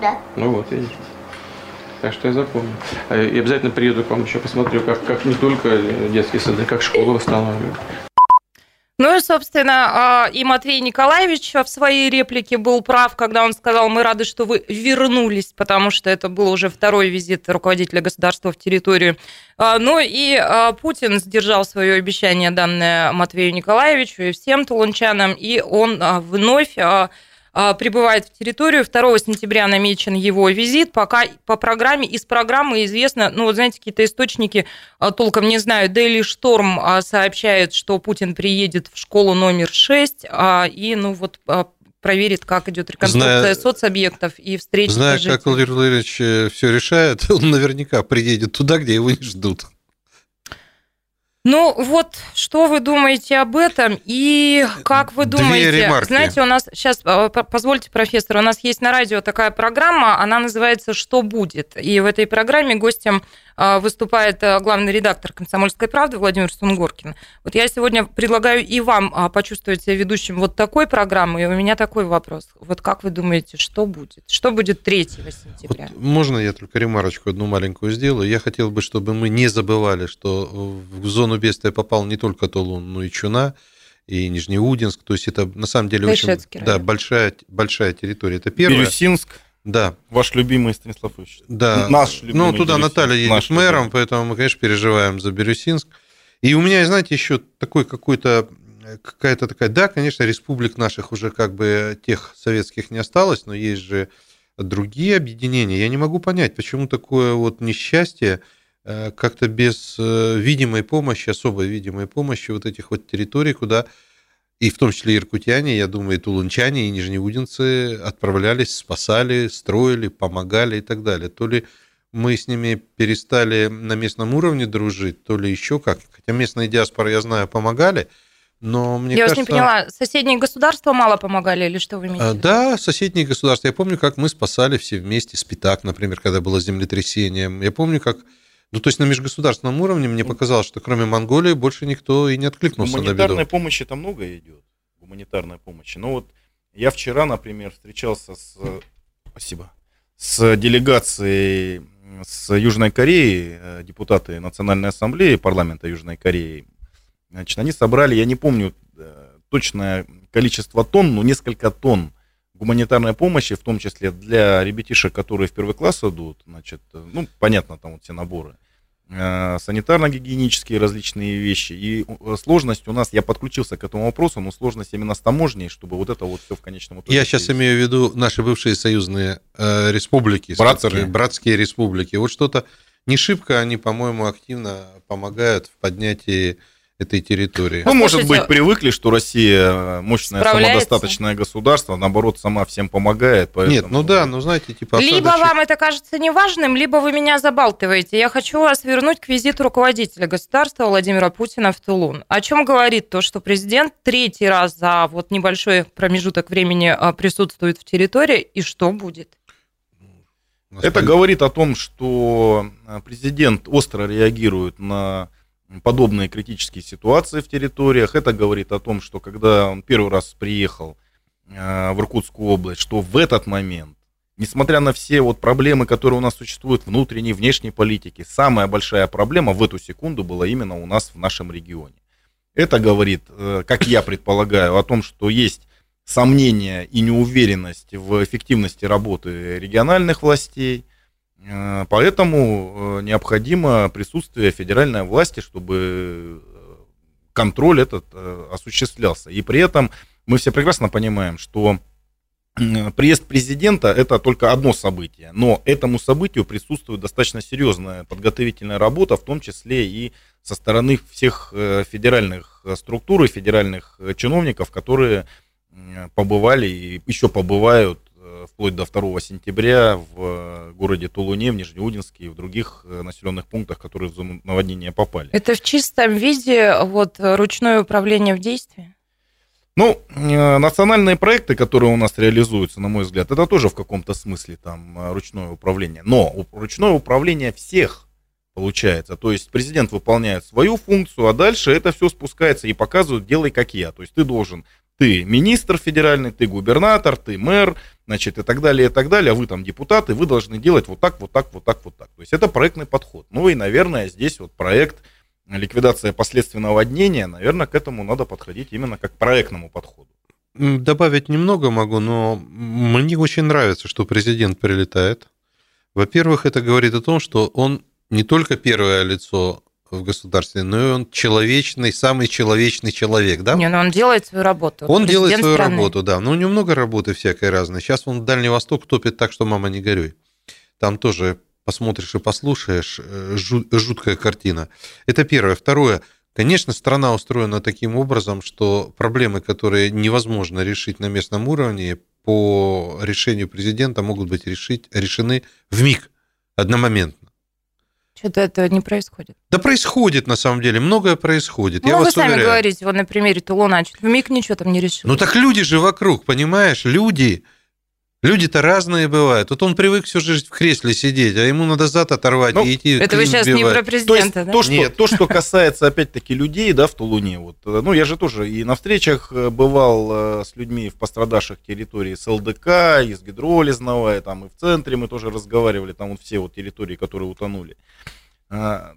Да. Ну вот, видишь. Так что я запомню. А, И обязательно приеду к вам еще посмотрю, как, как не только детские сады, как школы восстанавливают. Ну и, собственно, а, и Матвей Николаевич в своей реплике был прав, когда он сказал, мы рады, что вы вернулись, потому что это был уже второй визит руководителя государства в территорию. А, Ну и а, Путин сдержал свое обещание, данное Матвею Николаевичу и всем тулунчанам, и он вновь прибывает в территорию. 2 сентября намечен его визит. Пока по программе, из программы известно, ну, вот знаете, какие-то источники а, толком не знаю. Daily Storm а, сообщает, что Путин приедет в школу номер 6 а, и, ну, вот а, проверит, как идет реконструкция Зная- соцобъектов и встречи Зная, как. Владимир Владимирович все решает, он наверняка приедет туда, где его не ждут. Ну, вот что вы думаете об этом и как вы Две думаете? ремарки. Знаете, у нас сейчас, п- позвольте, профессор, у нас есть на радио такая программа, она называется «Что будет?». И в этой программе гостем э, выступает э, главный редактор «Комсомольской правды» Владимир Сунгоркин. Вот я сегодня предлагаю и вам а, почувствовать себя ведущим вот такой программы, и у меня такой вопрос. Вот как вы думаете, что будет? Что будет 3 сентября? Вот можно я только ремарочку одну маленькую сделаю? Я хотел бы, чтобы мы не забывали, что в зону бедствия попал не только Тулун, но и Чуна, и Нижнеудинск. То есть это на самом деле очень Тайшетский да, большая, большая территория. Это первое. Бирюсинск, Да, ваш любимый Станислав Ильич. да. Наш любимый Ну, туда Бирюсинск. Наталья едет Наш мэром, любимый. поэтому мы, конечно, переживаем за Бирюсинск. И у меня, знаете, еще такой какой-то какая-то такая, да, конечно, республик наших уже как бы тех советских не осталось, но есть же другие объединения. Я не могу понять, почему такое вот несчастье э, как-то без э, видимой помощи, особой видимой помощи вот этих вот территорий, куда и в том числе иркутяне, я думаю, и тулунчане, и нижнеудинцы отправлялись, спасали, строили, помогали и так далее. То ли мы с ними перестали на местном уровне дружить, то ли еще как. Хотя местные диаспоры, я знаю, помогали, но мне я кажется... вас не поняла, соседние государства мало помогали или что вы имеете? А? Да, соседние государства. Я помню, как мы спасали все вместе Спитак, например, когда было землетрясение. Я помню, как... Ну, то есть на межгосударственном уровне мне показалось, что кроме Монголии больше никто и не откликнулся на беду. Гуманитарной помощи там много идет. Гуманитарной помощи. Ну вот я вчера, например, встречался с... Спасибо. С делегацией с Южной Кореи, э, депутаты Национальной Ассамблеи парламента Южной Кореи. Значит, они собрали, я не помню э, точное количество тонн, но несколько тонн гуманитарной помощи, в том числе для ребятишек, которые в первый класс идут, значит, э, ну, понятно, там вот все наборы, э, санитарно-гигиенические различные вещи. И э, сложность у нас, я подключился к этому вопросу, но сложность именно с таможней, чтобы вот это вот все в конечном итоге... Я сейчас привести. имею в виду наши бывшие союзные э, республики, Братские. которыми- братские республики. Вот что-то не шибко они, по-моему, активно помогают в поднятии этой территории. Ну, может быть, привыкли, что Россия мощное справляется. самодостаточное государство, наоборот, сама всем помогает. Поэтому... Нет, ну да, ну знаете, типа Либо осадочек- вам это кажется неважным, либо вы меня забалтываете. Я хочу вас вернуть к визиту руководителя государства Владимира Путина в Тулун. О чем говорит то, что президент третий раз за вот небольшой промежуток времени а, присутствует в территории, и что будет? У нас Это говорит о том, что э, президент остро реагирует на подобные критические ситуации в территориях. Это говорит о том, что когда он первый раз приехал э, в Иркутскую область, что в этот момент, несмотря на все вот проблемы, которые у нас существуют внутренней, внешней политики, самая большая проблема в эту секунду была именно у нас в нашем регионе. Это говорит, э, как я предполагаю, о том, что есть сомнения и неуверенность в эффективности работы региональных властей. Э, поэтому э, необходимо присутствие федеральной власти, чтобы контроль этот осуществлялся. И при этом мы все прекрасно понимаем, что приезд президента это только одно событие, но этому событию присутствует достаточно серьезная подготовительная работа, в том числе и со стороны всех э, федеральных э, структур и федеральных э, чиновников, которые побывали и еще побывают вплоть до 2 сентября в городе Тулуне, в Нижнеудинске и в других населенных пунктах, которые в зону наводнения попали. Это в чистом виде вот ручное управление в действии? Ну, национальные проекты, которые у нас реализуются, на мой взгляд, это тоже в каком-то смысле там ручное управление. Но ручное управление всех получается. То есть президент выполняет свою функцию, а дальше это все спускается и показывают «делай как я». То есть ты должен, ты министр федеральный, ты губернатор, ты мэр, значит, и так далее, и так далее, а вы там депутаты, вы должны делать вот так, вот так, вот так, вот так. То есть это проектный подход. Ну и, наверное, здесь вот проект ликвидация последствий наводнения, наверное, к этому надо подходить именно как к проектному подходу. Добавить немного могу, но мне очень нравится, что президент прилетает. Во-первых, это говорит о том, что он не только первое лицо в государстве, но и он человечный, самый человечный человек, да? Не, но ну он делает свою работу. Он делает свою страны. работу, да. Но у него много работы всякой разной. Сейчас он Дальний Восток топит так, что мама не горюй. Там тоже посмотришь и послушаешь, э, жуткая картина. Это первое. Второе. Конечно, страна устроена таким образом, что проблемы, которые невозможно решить на местном уровне, по решению президента могут быть решить, решены в миг, одномоментно. Что-то это не происходит. Да происходит, на самом деле, многое происходит. Ну, Я вы сами уверяю. говорите, вот на примере Тулуна, в миг ничего там не решил. Ну, так люди же вокруг, понимаешь, люди, Люди-то разные бывают. Вот он привык всю жизнь в кресле сидеть, а ему надо зад оторвать ну, и идти. Это вы сейчас сбивать. не про президента, то есть, да? То, что, Нет. то, что касается, опять-таки, людей, да, в Тулуне. Вот, ну, я же тоже и на встречах э, бывал э, с людьми в пострадавших территории с ЛДК, из Гидролизного, и там и в центре мы тоже разговаривали, там вот все вот территории, которые утонули. А,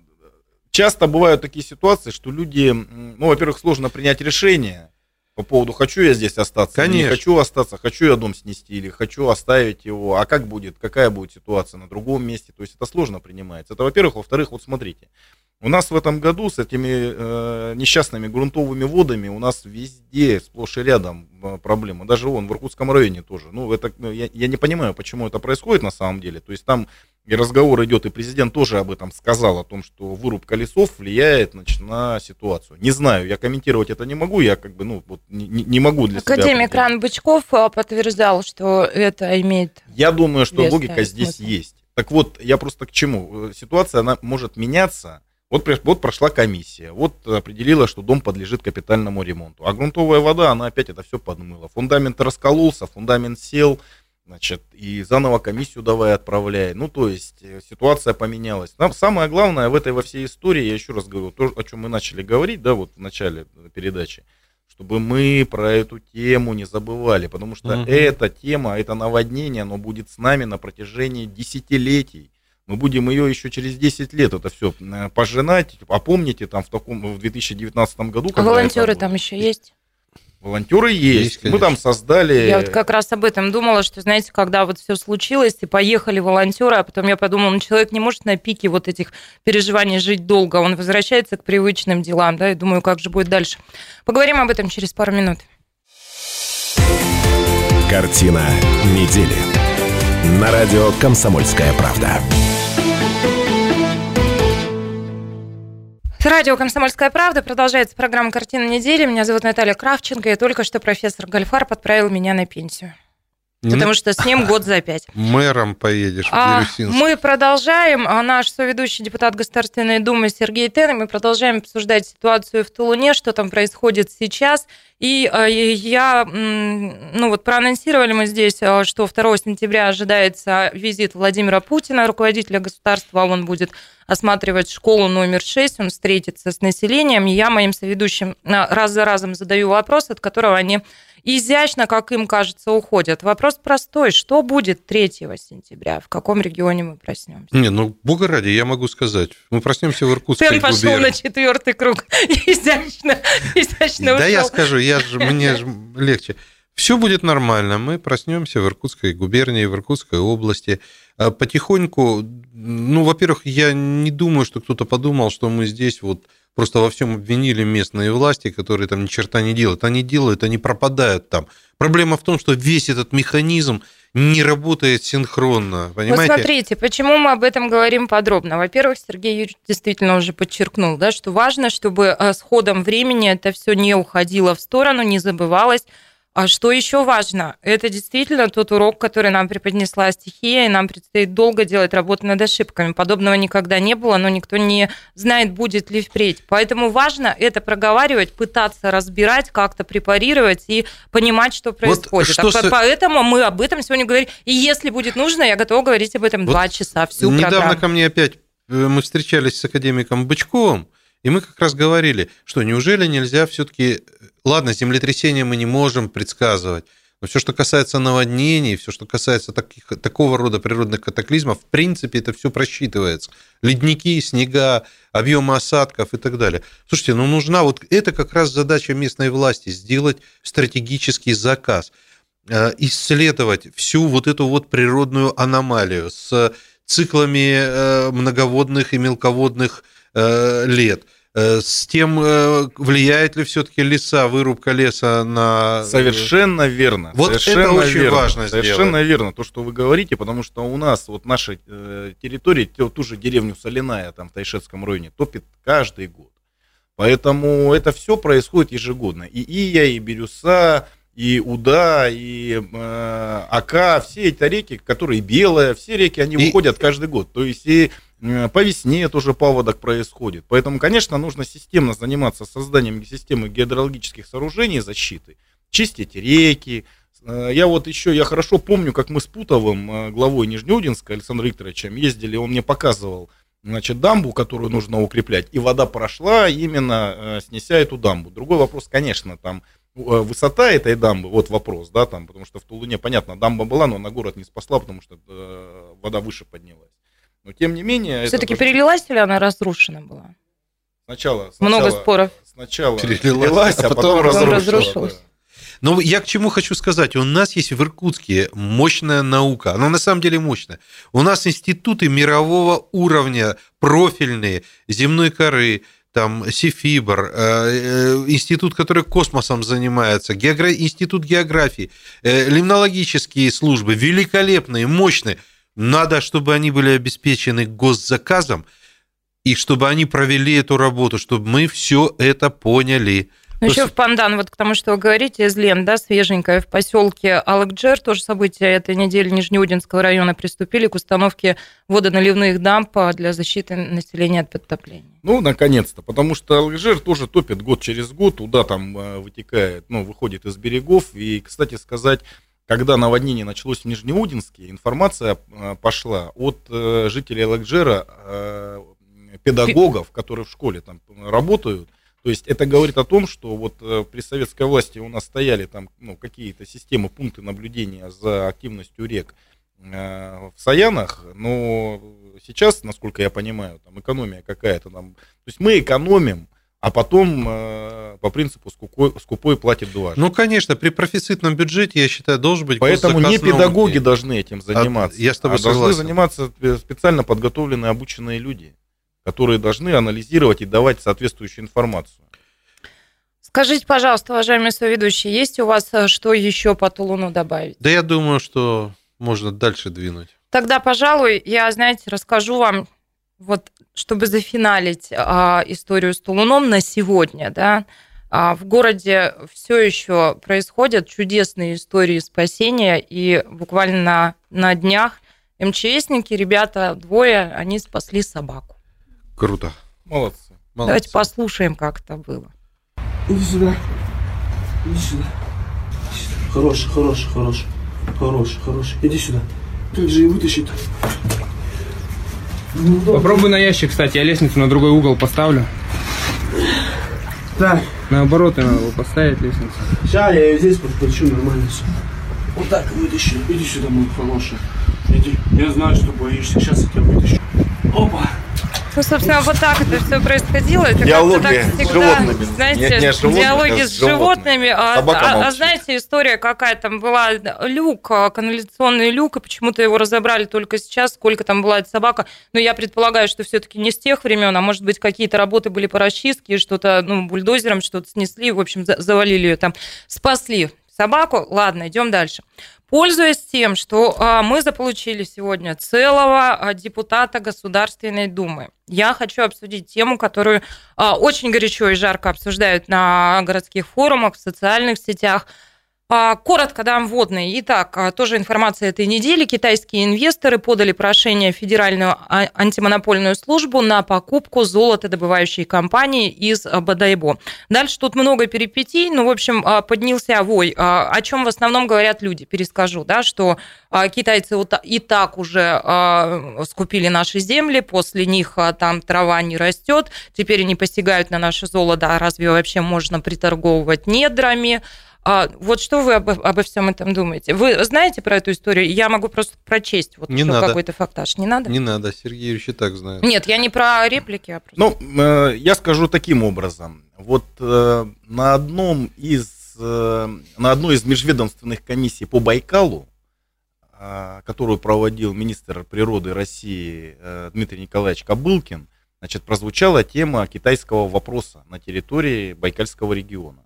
часто бывают такие ситуации, что люди, ну, во-первых, сложно принять решение, по поводу хочу я здесь остаться, Конечно. не хочу остаться, хочу я дом снести или хочу оставить его, а как будет, какая будет ситуация на другом месте, то есть это сложно принимается. Это во-первых, во-вторых, вот смотрите, у нас в этом году с этими э, несчастными грунтовыми водами у нас везде сплошь и рядом э, проблемы, даже вон в Иркутском районе тоже. Ну это ну, я, я не понимаю, почему это происходит на самом деле. То есть там и разговор идет, и президент тоже об этом сказал, о том, что вырубка лесов влияет значит, на ситуацию. Не знаю, я комментировать это не могу, я как бы, ну, вот не, не могу для Академик себя... Ран Бычков э, подтверждал, что это имеет Я думаю, что логика здесь смысл. есть. Так вот, я просто к чему? Ситуация, она может меняться. Вот, вот прошла комиссия, вот определила, что дом подлежит капитальному ремонту. А грунтовая вода, она опять это все подмыла. Фундамент раскололся, фундамент сел, значит, и заново комиссию давай отправляй. Ну, то есть э, ситуация поменялась. Нам самое главное в этой во всей истории, я еще раз говорю, то, о чем мы начали говорить, да, вот в начале передачи, чтобы мы про эту тему не забывали, потому что угу. эта тема, это наводнение, оно будет с нами на протяжении десятилетий. Мы будем ее еще через 10 лет это все э, пожинать. А помните, там в таком в 2019 году. А волонтеры там еще есть? Волонтеры есть. есть Мы там создали. Я вот как раз об этом думала, что, знаете, когда вот все случилось, и поехали волонтеры, а потом я подумала, ну, человек не может на пике вот этих переживаний жить долго. Он возвращается к привычным делам, да, и думаю, как же будет дальше. Поговорим об этом через пару минут. Картина недели. На радио Комсомольская правда. Радио «Комсомольская правда». Продолжается программа «Картина недели». Меня зовут Наталья Кравченко, и только что профессор Гальфар подправил меня на пенсию. Потому что с ним год за пять. Мэром поедешь в А, мы продолжаем. А Наш соведущий депутат Государственной Думы Сергей Тен. Мы продолжаем обсуждать ситуацию в Тулуне, что там происходит сейчас. И э, я, ну вот проанонсировали мы здесь, э, что 2 сентября ожидается визит Владимира Путина, руководителя государства. Он будет осматривать школу номер 6, он встретится с населением. Я моим соведущим э, раз за разом задаю вопрос, от которого они изящно, как им кажется, уходят. Вопрос простой. Что будет 3 сентября? В каком регионе мы проснемся? Не, ну, бога ради, я могу сказать. Мы проснемся в Иркутской Тен пошел на четвертый круг. Изящно, изящно Да я ушел. скажу, я же, мне же легче. Все будет нормально. Мы проснемся в Иркутской губернии, в Иркутской области. А Потихоньку, ну, во-первых, я не думаю, что кто-то подумал, что мы здесь вот просто во всем обвинили местные власти, которые там ни черта не делают. Они делают, они пропадают там. Проблема в том, что весь этот механизм не работает синхронно, Вот понимаете? смотрите, почему мы об этом говорим подробно. Во-первых, Сергей Юрьевич действительно уже подчеркнул, да, что важно, чтобы э, с ходом времени это все не уходило в сторону, не забывалось. А что еще важно? Это действительно тот урок, который нам преподнесла стихия, и нам предстоит долго делать работу над ошибками. Подобного никогда не было, но никто не знает, будет ли впредь. Поэтому важно это проговаривать, пытаться разбирать, как-то препарировать и понимать, что происходит. что А с- Поэтому мы об этом сегодня говорим. И если будет нужно, я готова говорить об этом Вот два часа, всю Недавно программу. ко мне опять э, мы встречались с академиком Бычковым, и мы как раз говорили, что неужели нельзя все-таки... Ладно, землетрясения мы не можем предсказывать, но все, что касается наводнений, все, что касается таких, такого рода природных катаклизмов, в принципе, это все просчитывается. Ледники, снега, объемы осадков и так далее. Слушайте, ну нужна вот... Это как раз задача местной власти, сделать стратегический заказ э, исследовать всю вот эту вот природную аномалию с циклами э, многоводных и мелководных э, лет, э, с тем, э, влияет ли все-таки леса, вырубка леса на... Совершенно верно. Вот это совершенно очень верно, важно Совершенно сделать. верно то, что вы говорите, потому что у нас вот наша э, территория, те- ту же деревню Соляная там в Тайшетском районе, топит каждый год. Поэтому это все происходит ежегодно. И Ия, и Бирюса, и Уда, и э, Ака, все эти реки, которые белые, все реки, они И- выходят каждый год. То есть и э, по весне тоже паводок происходит. Поэтому, конечно, нужно системно заниматься созданием системы гидрологических сооружений защиты, чистить реки. Э, Я вот еще, я хорошо помню, как мы с Путовым, э, главой Нижнеудинска Александром Викторовичем, ездили, он мне показывал значит, дамбу, которую нужно укреплять, и вода прошла, именно э, снеся эту дамбу. Другой вопрос, конечно, там э, высота этой дамбы, вот вопрос, да, там, потому что в Тулуне, понятно, дамба была, но на город не спасла, потому что э, вода выше поднялась. Но тем не менее... это Все-таки должно- перелилась или она разрушена была? Сначала, Много сначала- споров. Сначала Перелилась, а а потом потом разрушилась. разрушилась. да. Но я к чему хочу сказать. У нас есть в Иркутске мощная наука. Она на самом деле мощная. У нас институты мирового уровня, профильные, земной коры, там Сифибр, э, э, институт, который космосом занимается, геогра- институт географии, э, лимнологические службы, великолепные, мощные. Надо, чтобы они были обеспечены госзаказом, и чтобы они провели эту работу, чтобы мы все это поняли. Ну, еще в Пандан, вот к тому, что вы говорите, из Лен, да, свеженькая, в поселке Алакджер, тоже события этой недели Нижнеудинского района приступили к установке водоналивных дамп для защиты населения от подтопления. Ну, наконец-то, потому что Алжир тоже топит год через год, туда там э, вытекает, ну, выходит из берегов. И, кстати сказать, когда наводнение началось в Нижнеудинске, информация э, пошла от э, жителей Алакжира, э, педагогов, которые в школе там работают. То есть это говорит о том, что вот при советской власти у нас стояли там ну, какие-то системы, пункты наблюдения за активностью рек в Саянах, но сейчас, насколько я понимаю, там экономия какая-то там. То есть мы экономим, а потом э, по принципу скупой, скупой платит дважды. Ну, конечно, при профицитном бюджете, я считаю, должен быть Поэтому не педагоги науки. должны этим заниматься, я с тобой а должны согласен. заниматься э, специально подготовленные обученные люди, которые должны анализировать и давать соответствующую информацию. Скажите, пожалуйста, уважаемые соведущие, есть у вас э, что еще по Тулуну добавить? Да я думаю, что можно дальше двинуть. Тогда, пожалуй, я, знаете, расскажу вам, вот, чтобы зафиналить а, историю с Тулуном на сегодня, да, А в городе все еще происходят чудесные истории спасения, и буквально на, на днях МЧСники, ребята, двое, они спасли собаку. Круто. Молодцы. Молодцы. Давайте послушаем, как это было. Иди сюда. Иди сюда. Иди сюда. Хороший, хороший, хороший. Хороший, хороший. Иди сюда. Как же ее вытащить? Попробуй на ящик, кстати, я лестницу на другой угол поставлю. Так. Наоборот, надо его поставить лестницу. Сейчас я ее здесь подключу, нормально все. Вот так вытащу. Иди сюда, мой хороший. Иди. Я знаю, что боишься. Сейчас я тебя вытащу. Опа. Ну, собственно, вот так это все происходило. Это Диалоги как-то так с всегда, животными. Знаете, Нет, не о животных, диалоги с с животными. животными. А, а- а знаете, история какая там была? Люк, а, канализационный люк, и почему-то его разобрали только сейчас. Сколько там была эта собака? Но я предполагаю, что все-таки не с тех времен, а может быть, какие-то работы были по расчистке, что-то, ну, бульдозером что-то снесли, в общем, за- завалили ее там. Спасли собаку. Ладно, идем дальше. Пользуясь тем, что а, мы заполучили сегодня целого а, депутата Государственной Думы, я хочу обсудить тему, которую а, очень горячо и жарко обсуждают на городских форумах, в социальных сетях. А, Коротко дам вводный. Итак, а, тоже информация этой недели. Китайские инвесторы подали прошение в Федеральную а- антимонопольную службу на покупку золотодобывающей компании из Бадайбо. Дальше тут много перипетий, ну, в общем, поднялся вой. О чем в основном говорят люди? Перескажу, да, что китайцы вот и так уже скупили наши земли, после них там трава не растет, теперь они посягают на наше золото, а разве вообще можно приторговывать недрами? А, вот что вы обо, обо всем этом думаете? Вы знаете про эту историю? Я могу просто прочесть вот Не еще надо. какой-то фактаж. Не надо? Не надо, Сергей Юрьевич и так знает. Нет, я не про реплики, а просто... Ну, э, я скажу таким образом. Вот э, на одном из э, на одной из межведомственных комиссий по Байкалу, э, которую проводил министр природы России э, Дмитрий Николаевич Кобылкин, значит, прозвучала тема китайского вопроса на территории Байкальского региона.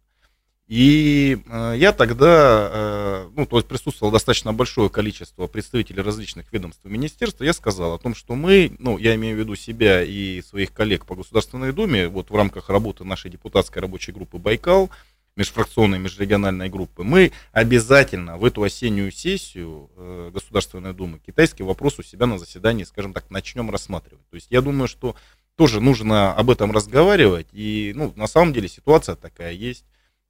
И э, я тогда, э, ну, то есть присутствовало достаточно большое количество представителей различных ведомств и министерств, я сказал о том, что мы, ну, я имею в виду себя и своих коллег по Государственной Думе, вот в рамках работы нашей депутатской рабочей группы «Байкал», межфракционной, межрегиональной группы, мы обязательно в эту осеннюю сессию э, Государственной Думы китайский вопрос у себя на заседании, скажем так, начнем рассматривать. То есть я думаю, что тоже нужно об этом разговаривать, и, ну, на самом деле ситуация такая есть.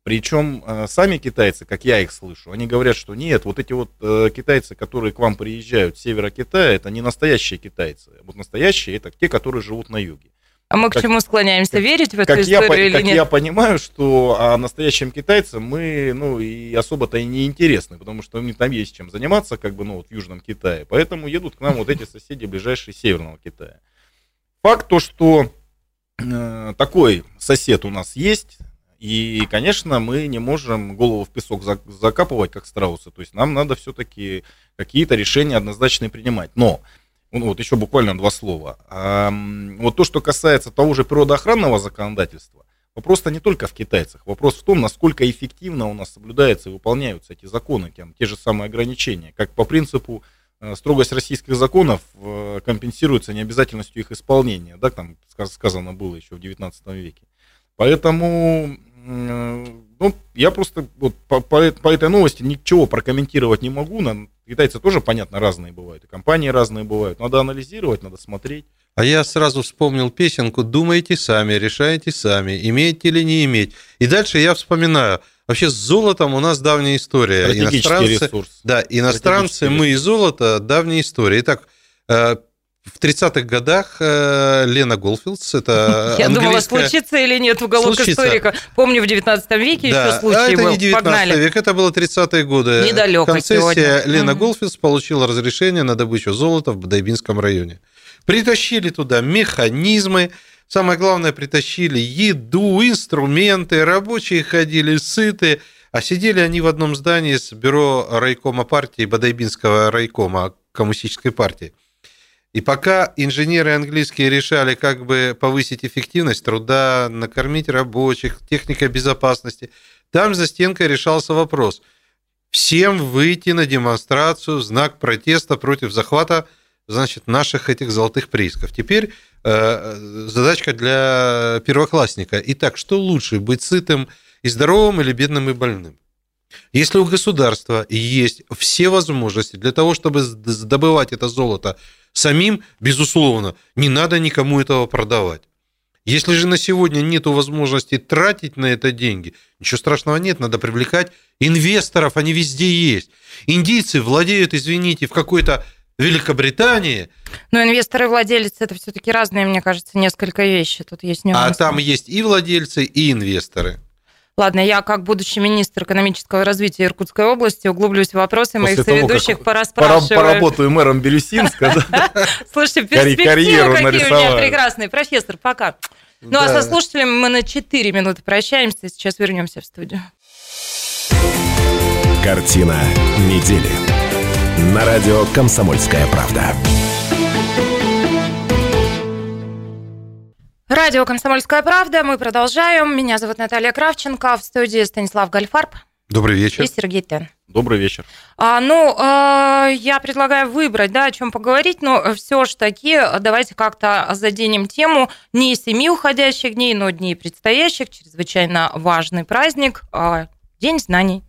Причем э, сами китайцы, как я их слышу, они говорят, что нет, вот эти вот э, китайцы, которые к вам приезжают с севера Китая, это не настоящие китайцы. Вот настоящие это те, которые живут на юге. А мы к как- чему склоняемся? Верить в эту Как, я, историю по- или как нет? я понимаю, что о настоящим китайцам мы, ну, и особо-то и не интересны, потому что им там есть чем заниматься, как бы, ну, вот в Южном Китае. Поэтому едут к нам вот эти соседи ближайшие Северного Китая. Факт то, что э, такой сосед у нас есть, и, конечно, мы не можем голову в песок зак- закапывать, как страусы. То есть нам надо все-таки какие-то решения однозначные принимать. Но, ну, вот еще буквально два слова. Ам, Вот то, что касается того же природоохранного законодательства, вопрос-то не только в китайцах. Вопрос в том, насколько эффективно у нас соблюдаются и выполняются эти законы, тем- те же самые ограничения. Как по принципу э, строгость российских законов э, компенсируется необязательностью их исполнения. Да, там сказ- сказано было еще в 19 веке. Поэтому ну, я просто вот по, по по этой новости ничего прокомментировать не могу. Нам- Китайцы тоже, понятно, разные бывают. И компании разные бывают. Надо анализировать, надо смотреть. А я сразу вспомнил песенку «Думайте сами, решайте сами, иметь или не иметь». И дальше я вспоминаю, вообще с золотом у нас давняя история. Стратегический ресурс. Да, иностранцы, мы и золото, давняя история. Итак, э, в 30-х годах э, Лена Голфилдс, это Я думала, английская... случится или нет уголок Случится. историка. Помню, в 19 веке Да, еще а случай это был. не 19 Погнали. век, это было 30-е годы. Недалёко Концессия сегодня. Лена. Голфилдс получила разрешение на добычу золота в Бадайбинском районе. Притащили туда механизмы, самое главное, притащили еду, инструменты, рабочие ходили сыты, а сидели они в одном здании с бюро райкома партии, Бадайбинского райкома коммунистической партии. И пока инженеры английские решали, как бы повысить эффективность труда, накормить рабочих, техника безопасности, там за стенкой решался вопрос. Всем выйти на демонстрацию знак протеста против захвата значит, наших этих золотых приисков. Теперь э, задачка для первоклассника. Итак, что лучше, быть сытым и здоровым или бедным и больным? Если у государства есть все возможности для того, чтобы добывать это золото самим, безусловно, не надо никому этого продавать. Если же на сегодня нет возможности тратить на это деньги, ничего страшного нет, надо привлекать инвесторов, они везде есть. Индийцы владеют, извините, в какой-то Великобритании. Но инвесторы и владельцы это все-таки разные, мне кажется, несколько вещи. Тут есть нюансы. А там есть и владельцы, и инвесторы. Ладно, я как будущий министр экономического развития Иркутской области углублюсь в вопросы После моих того, соведущих, порасспрашиваю. Поработаю мэром Бирюсинска. Слушайте, перспективы какие у меня прекрасные. Профессор, пока. Ну а со слушателями мы на 4 минуты прощаемся. Сейчас вернемся в студию. Картина недели. На радио «Комсомольская правда». Радио «Комсомольская правда». Мы продолжаем. Меня зовут Наталья Кравченко. В студии Станислав Гальфарб. Добрый вечер. И Сергей Тен. Добрый вечер. А, ну, э, я предлагаю выбрать, да, о чем поговорить, но все ж таки давайте как-то заденем тему не семи уходящих дней, но дней предстоящих. Чрезвычайно важный праздник. Э, День знаний.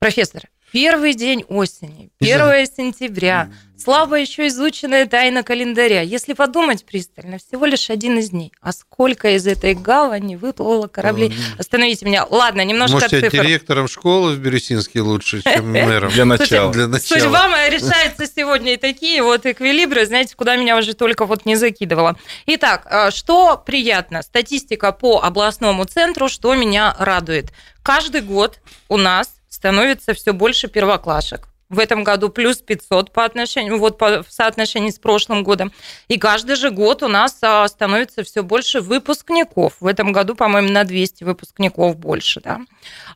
Профессор, Первый день осени, 1 сентября, слабо еще изученная тайна календаря. Если подумать пристально, всего лишь один из дней. А сколько из этой гавани выплыло кораблей? Остановите меня. Ладно, немножко Может, я директором школы в Бирюсинске лучше, чем мэром? Для начала. Для начала. Судьба моя решается сегодня и такие вот эквилибры, знаете, куда меня уже только вот не закидывало. Итак, а, что приятно? Статистика по областному центру, что меня радует. Каждый год у нас становится все больше первоклашек. В этом году плюс 500 по отношению, вот по, в соотношении с прошлым годом. И каждый же год у нас а, становится все больше выпускников. В этом году, по-моему, на 200 выпускников больше. Да?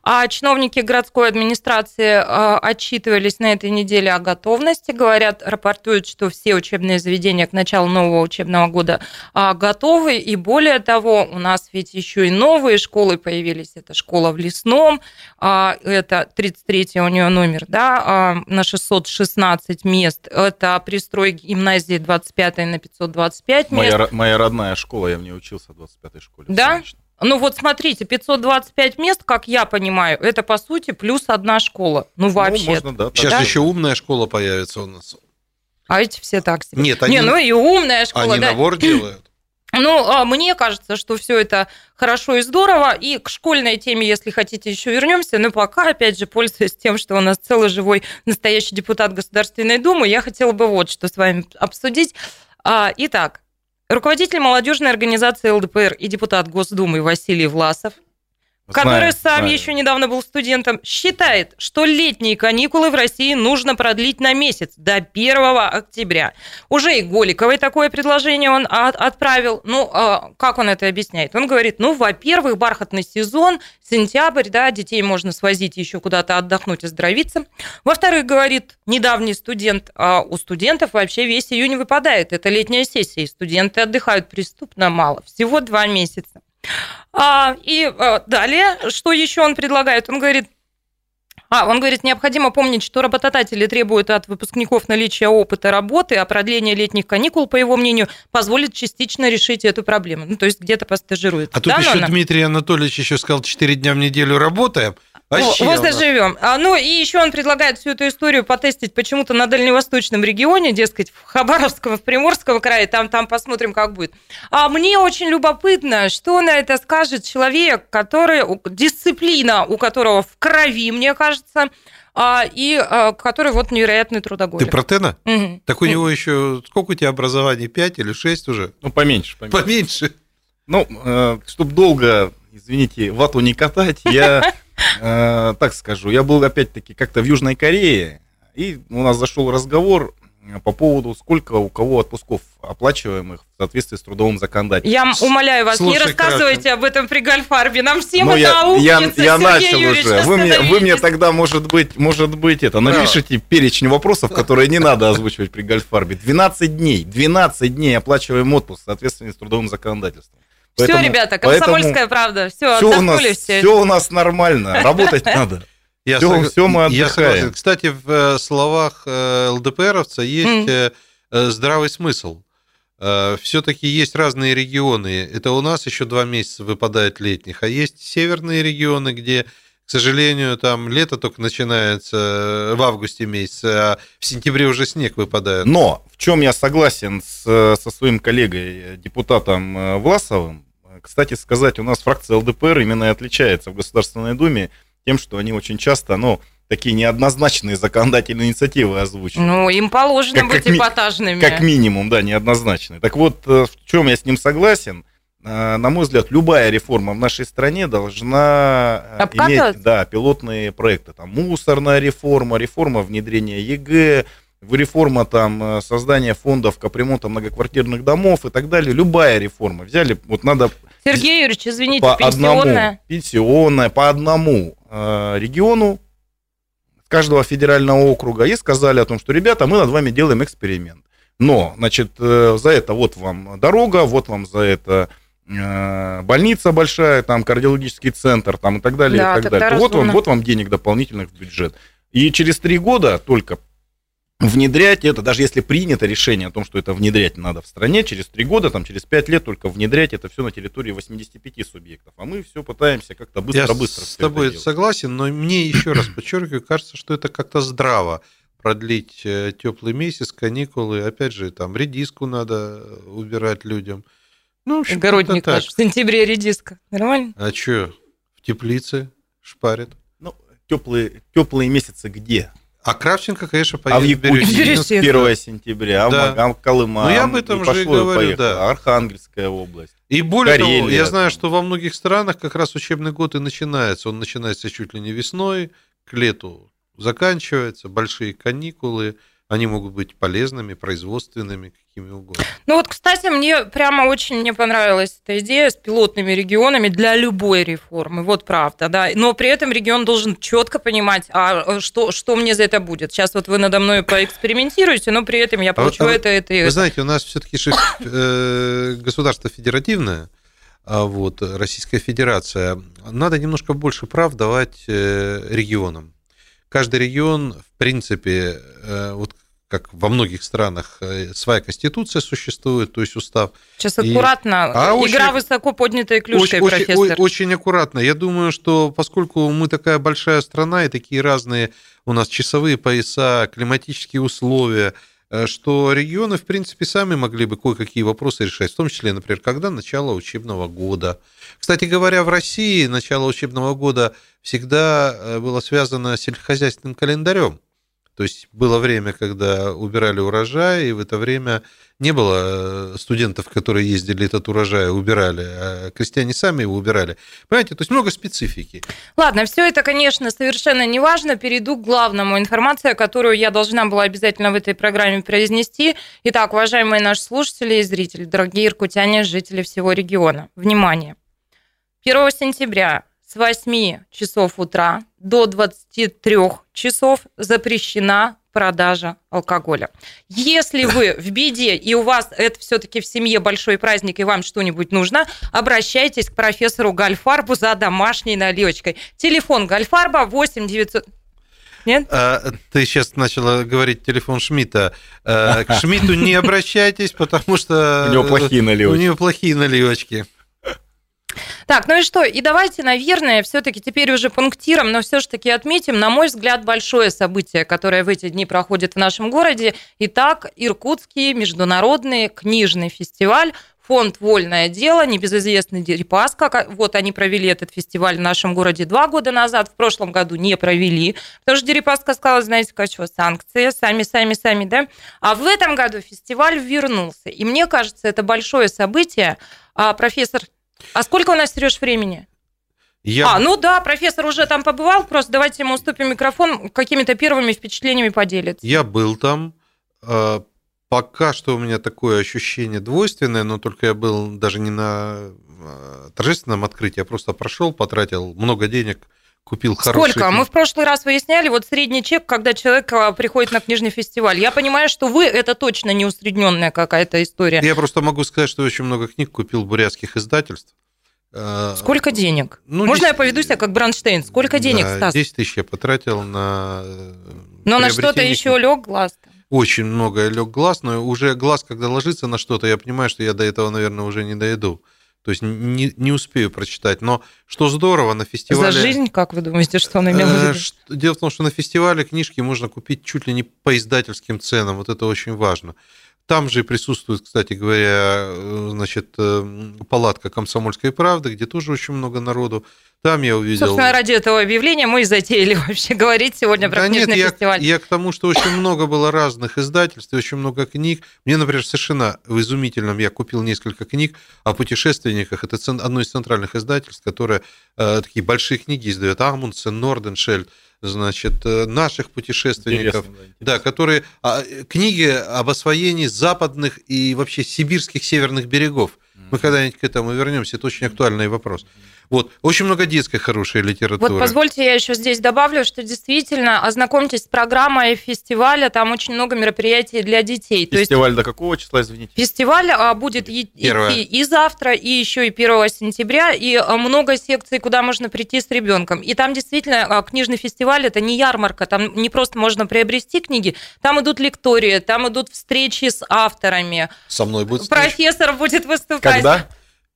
А чиновники городской администрации а, отчитывались на этой неделе о готовности. Говорят, рапортуют, что все учебные заведения к началу нового учебного года а, готовы. И более того, у нас ведь еще и новые школы появились. Это школа в Лесном, это 33 у нее номер, да, на 616 мест. Это пристрой гимназии 25 на 525 мест. Моя, моя родная школа, я в ней учился в 25-й школе. Да? Ну вот смотрите, 525 мест, как я понимаю, это по сути плюс одна школа. Ну вообще. Ну, можно, да, Сейчас да? еще умная школа появится у нас. А эти все так себе. Нет, они... Не, ну и умная школа. Они да. набор делают. Ну, а мне кажется, что все это хорошо и здорово. И к школьной теме, если хотите, еще вернемся. Но пока, опять же, пользуясь тем, что у нас целый живой настоящий депутат Государственной Думы, я хотела бы вот что с вами обсудить. А, итак, руководитель молодежной организации ЛДПР и депутат Госдумы Василий Власов – который сам знаю. еще недавно был студентом, считает, что летние каникулы в России нужно продлить на месяц, до 1 октября. Уже и Голиковой такое предложение он отправил. Ну, а как он это объясняет? Он говорит, ну, во-первых, бархатный сезон, сентябрь, да, детей можно свозить еще куда-то отдохнуть, оздоровиться. Во-вторых, говорит недавний студент, а у студентов вообще весь июнь выпадает. Это летняя сессия, и студенты отдыхают преступно мало, всего два месяца. А, и а, далее, что еще он предлагает? Он говорит, а, он говорит, необходимо помнить, что работодатели требуют от выпускников наличия опыта работы, а продление летних каникул, по его мнению, позволит частично решить эту проблему. Ну, то есть где-то постажирует. А тут да, еще Нона? Дмитрий Анатольевич еще сказал, 4 дня в неделю работаем, Вообще вот заживем. А, ну и еще он предлагает всю эту историю потестить почему-то на дальневосточном регионе, дескать, в Хабаровском, в Приморском крае, там, там посмотрим, как будет. А мне очень любопытно, что на это скажет человек, который, дисциплина у которого в крови, мне кажется, а, и а, который вот невероятный трудоголик. Ты про Тена? Угу. Так у него еще, сколько у тебя образований, 5 или 6 уже? Ну, поменьше. Поменьше. поменьше. Ну, э, чтобы долго, извините, вату не катать, я Э, так скажу, я был опять-таки как-то в Южной Корее, и у нас зашел разговор по поводу, сколько у кого отпусков оплачиваемых в соответствии с трудовым законодательством. Я умоляю вас, Слушай, не рассказывайте Красин. об этом при Гольфарбе. Нам всем ну, это я, я, я начал Юрьевич, уже. Вы мне, вы мне тогда, может быть, может быть, это напишите перечень вопросов, которые не надо озвучивать при Гольфарбе. 12 дней, 12 дней оплачиваем отпуск в соответствии с трудовым законодательством. Поэтому, все, ребята, комсомольская поэтому правда. Все, все у нас, все. все у нас нормально. Работать надо. Я все, все мы отдыхаем. Я Кстати, в э, словах э, ЛДПРовца есть mm. здравый смысл. Все-таки есть разные регионы. Это у нас еще два месяца выпадает летних, а есть северные регионы, где к сожалению, там лето только начинается в августе месяце, а в сентябре уже снег выпадает. Но в чем я согласен с, со своим коллегой, депутатом Власовым, кстати сказать, у нас фракция ЛДПР именно и отличается в Государственной Думе тем, что они очень часто, ну, такие неоднозначные законодательные инициативы озвучивают. Ну, им положено как, быть как эпатажными. Как минимум, да, неоднозначные. Так вот, э, в чем я с ним согласен – Э, на мой взгляд, любая реформа в нашей стране должна э, Обкатывать? иметь да, пилотные проекты. Там мусорная реформа, реформа внедрения ЕГЭ, реформа там, создания фондов капремонта многоквартирных домов и так далее. Любая реформа. Взяли, вот надо... Сергей Юрьевич, извините, по пенсионная. Одному, пенсионная, по одному э, региону каждого федерального округа и сказали о том, что, ребята, мы над вами делаем эксперимент. Но, значит, э, за это вот вам дорога, вот вам за это Э, больница большая, там кардиологический центр, там и так далее, да, и так далее. Вот вам, вот вам денег дополнительных в бюджет. И через три года только внедрять это, даже если принято решение о том, что это внедрять надо в стране, через три года, там, через пять лет только внедрять это все на территории 85 субъектов. А мы все пытаемся как-то быстро-быстро. Я с тобой согласен, но мне еще раз подчеркиваю, кажется, что это как-то здраво продлить э, теплый месяц, каникулы. Опять же, там редиску надо убирать людям. Ну, в Огородник так. в сентябре редиска. Нормально? А что, в теплице шпарит? Ну, теплые, теплые месяцы где? А Кравченко, конечно, поедет а в Якутске 1 сентября, да. а Колыма. Ну, я об этом же и говорю, да. Архангельская область. И более Карелия. того, я знаю, что во многих странах как раз учебный год и начинается. Он начинается чуть ли не весной, к лету заканчивается, большие каникулы, они могут быть полезными, производственными, какими угодно. Ну вот, кстати, мне прямо очень мне понравилась эта идея с пилотными регионами для любой реформы. Вот правда, да. Но при этом регион должен четко понимать, а что, что мне за это будет. Сейчас вот вы надо мной поэкспериментируете, но при этом я получу а, это, это и Вы знаете, у нас все-таки э, государство федеративное, а вот, Российская Федерация. Надо немножко больше прав давать э, регионам каждый регион, в принципе, э, вот как во многих странах э, своя конституция существует, то есть устав. Сейчас аккуратно. А Игра очень, высоко поднятая клюшкой, очень, профессор. Очень, очень аккуратно. Я думаю, что поскольку мы такая большая страна и такие разные у нас часовые пояса, климатические условия, э, что регионы, в принципе, сами могли бы кое-какие вопросы решать, в том числе, например, когда начало учебного года. Кстати говоря, в России начало учебного года всегда э, было связано с сельскохозяйственным календарем. То есть было время, когда убирали урожай, и в это время не было э, студентов, которые ездили этот урожай, убирали, а крестьяне сами его убирали. Понимаете, то есть много специфики. Ладно, все это, конечно, совершенно не важно. Перейду к главному. Информация, которую я должна была обязательно в этой программе произнести. Итак, уважаемые наши слушатели и зрители, дорогие иркутяне, жители всего региона, внимание! 1 сентября с 8 часов утра до 23 часов запрещена продажа алкоголя. Если вы в беде и у вас это все-таки в семье большой праздник и вам что-нибудь нужно, обращайтесь к профессору Гальфарбу за домашней наливочкой. Телефон Гальфарба 8 900... Нет? А, ты сейчас начала говорить телефон Шмидта. А, к Шмидту не обращайтесь, потому что... У него плохие наливочки. У него плохие наливочки. Так, ну и что? И давайте, наверное, все-таки теперь уже пунктиром, но все-таки отметим, на мой взгляд, большое событие, которое в эти дни проходит в нашем городе. Итак, Иркутский международный книжный фестиваль Фонд «Вольное дело», небезызвестный Дерипаска. Вот они провели этот фестиваль в нашем городе два года назад, в прошлом году не провели, потому что Дерипаска сказала, знаете, как что, санкции, сами, сами, сами, да? А в этом году фестиваль вернулся. И мне кажется, это большое событие. А профессор а сколько у нас, Сереж, времени? Я... А, ну да, профессор уже там побывал, просто давайте ему уступим микрофон, какими-то первыми впечатлениями поделиться. Я был там, а, пока что у меня такое ощущение двойственное, но только я был даже не на а, торжественном открытии, я просто прошел, потратил много денег, купил хороший... Сколько? Мы в прошлый раз выясняли, вот средний чек, когда человек а, приходит на книжный фестиваль. Я понимаю, что вы это точно не усредненная какая-то история. Я просто могу сказать, что очень много книг купил бурятских издательств. А, Сколько денег? Ну, Можно 10... я поведу себя как Бранштейн? Сколько денег, да, Стас? 10 тысяч я потратил на... Но на что-то еще лег глаз -то. очень много лег глаз, но уже глаз, когда ложится на что-то, я понимаю, что я до этого, наверное, уже не дойду. То есть не, не успею прочитать. Но что здорово, на фестивале... За жизнь, как вы думаете, что он имел в Э, виду? Дело в том, что на фестивале книжки можно купить чуть ли не по издательским ценам. Вот это очень важно. Там же присутствует, кстати говоря, э, значит, э, палатка комсомольской правды, где тоже очень много народу. Там я увидел... Собственно, ради этого объявления мы и затеяли вообще говорить сегодня про Да нет, книжный я, фестиваль. я к тому, что очень много было разных издательств, очень много книг. Мне, например, совершенно в изумительном, я купил несколько книг о путешественниках. Это одно из центральных издательств, которое э, такие большие книги издает. Амундсен, Норденшельд, значит, э, наших путешественников. Интересно, да, Да, которые... а, книги об освоении западных и вообще сибирских северных берегов. Мы когда-нибудь к этому вернемся, это очень актуальный вопрос. Вот, очень много детской хорошей литературы. Вот позвольте я еще здесь добавлю, что действительно ознакомьтесь с программой фестиваля, там очень много мероприятий для детей. То есть Фестиваль до какого числа, извините? Фестиваль а, будет и- Первое. идти и завтра, и еще и 1 сентября, и а, много секций, куда можно прийти с ребенком. И там действительно а, книжный фестиваль это не ярмарка, там не просто можно приобрести книги, там идут лектории, там идут встречи с авторами. Со мной будет встреча. Профессор будет выступать. Когда?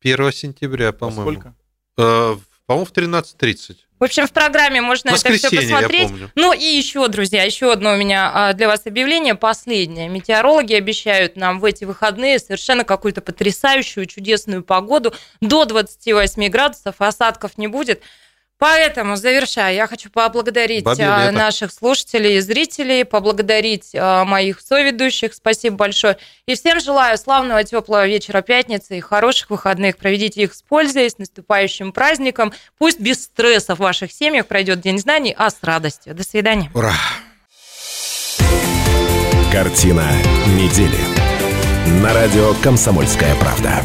1 сентября, по-моему. сколько? Э, по-моему, в 13.30. В общем, в программе можно это все посмотреть. Ну и еще, друзья, еще одно у меня а, для вас объявление, последнее. Метеорологи обещают нам в эти выходные совершенно какую-то потрясающую, чудесную погоду. До 28 градусов, осадков не будет. Поэтому, завершая, я хочу поблагодарить Бабье а, наших слушателей и зрителей, поблагодарить а, моих соведущих. Спасибо большое. И всем желаю славного теплого вечера пятницы и хороших выходных. Проведите их с пользой, с наступающим праздником. Пусть без стресса в ваших семьях пройдет День знаний, а с радостью. До свидания. Ура! Картина недели. На радио «Комсомольская правда».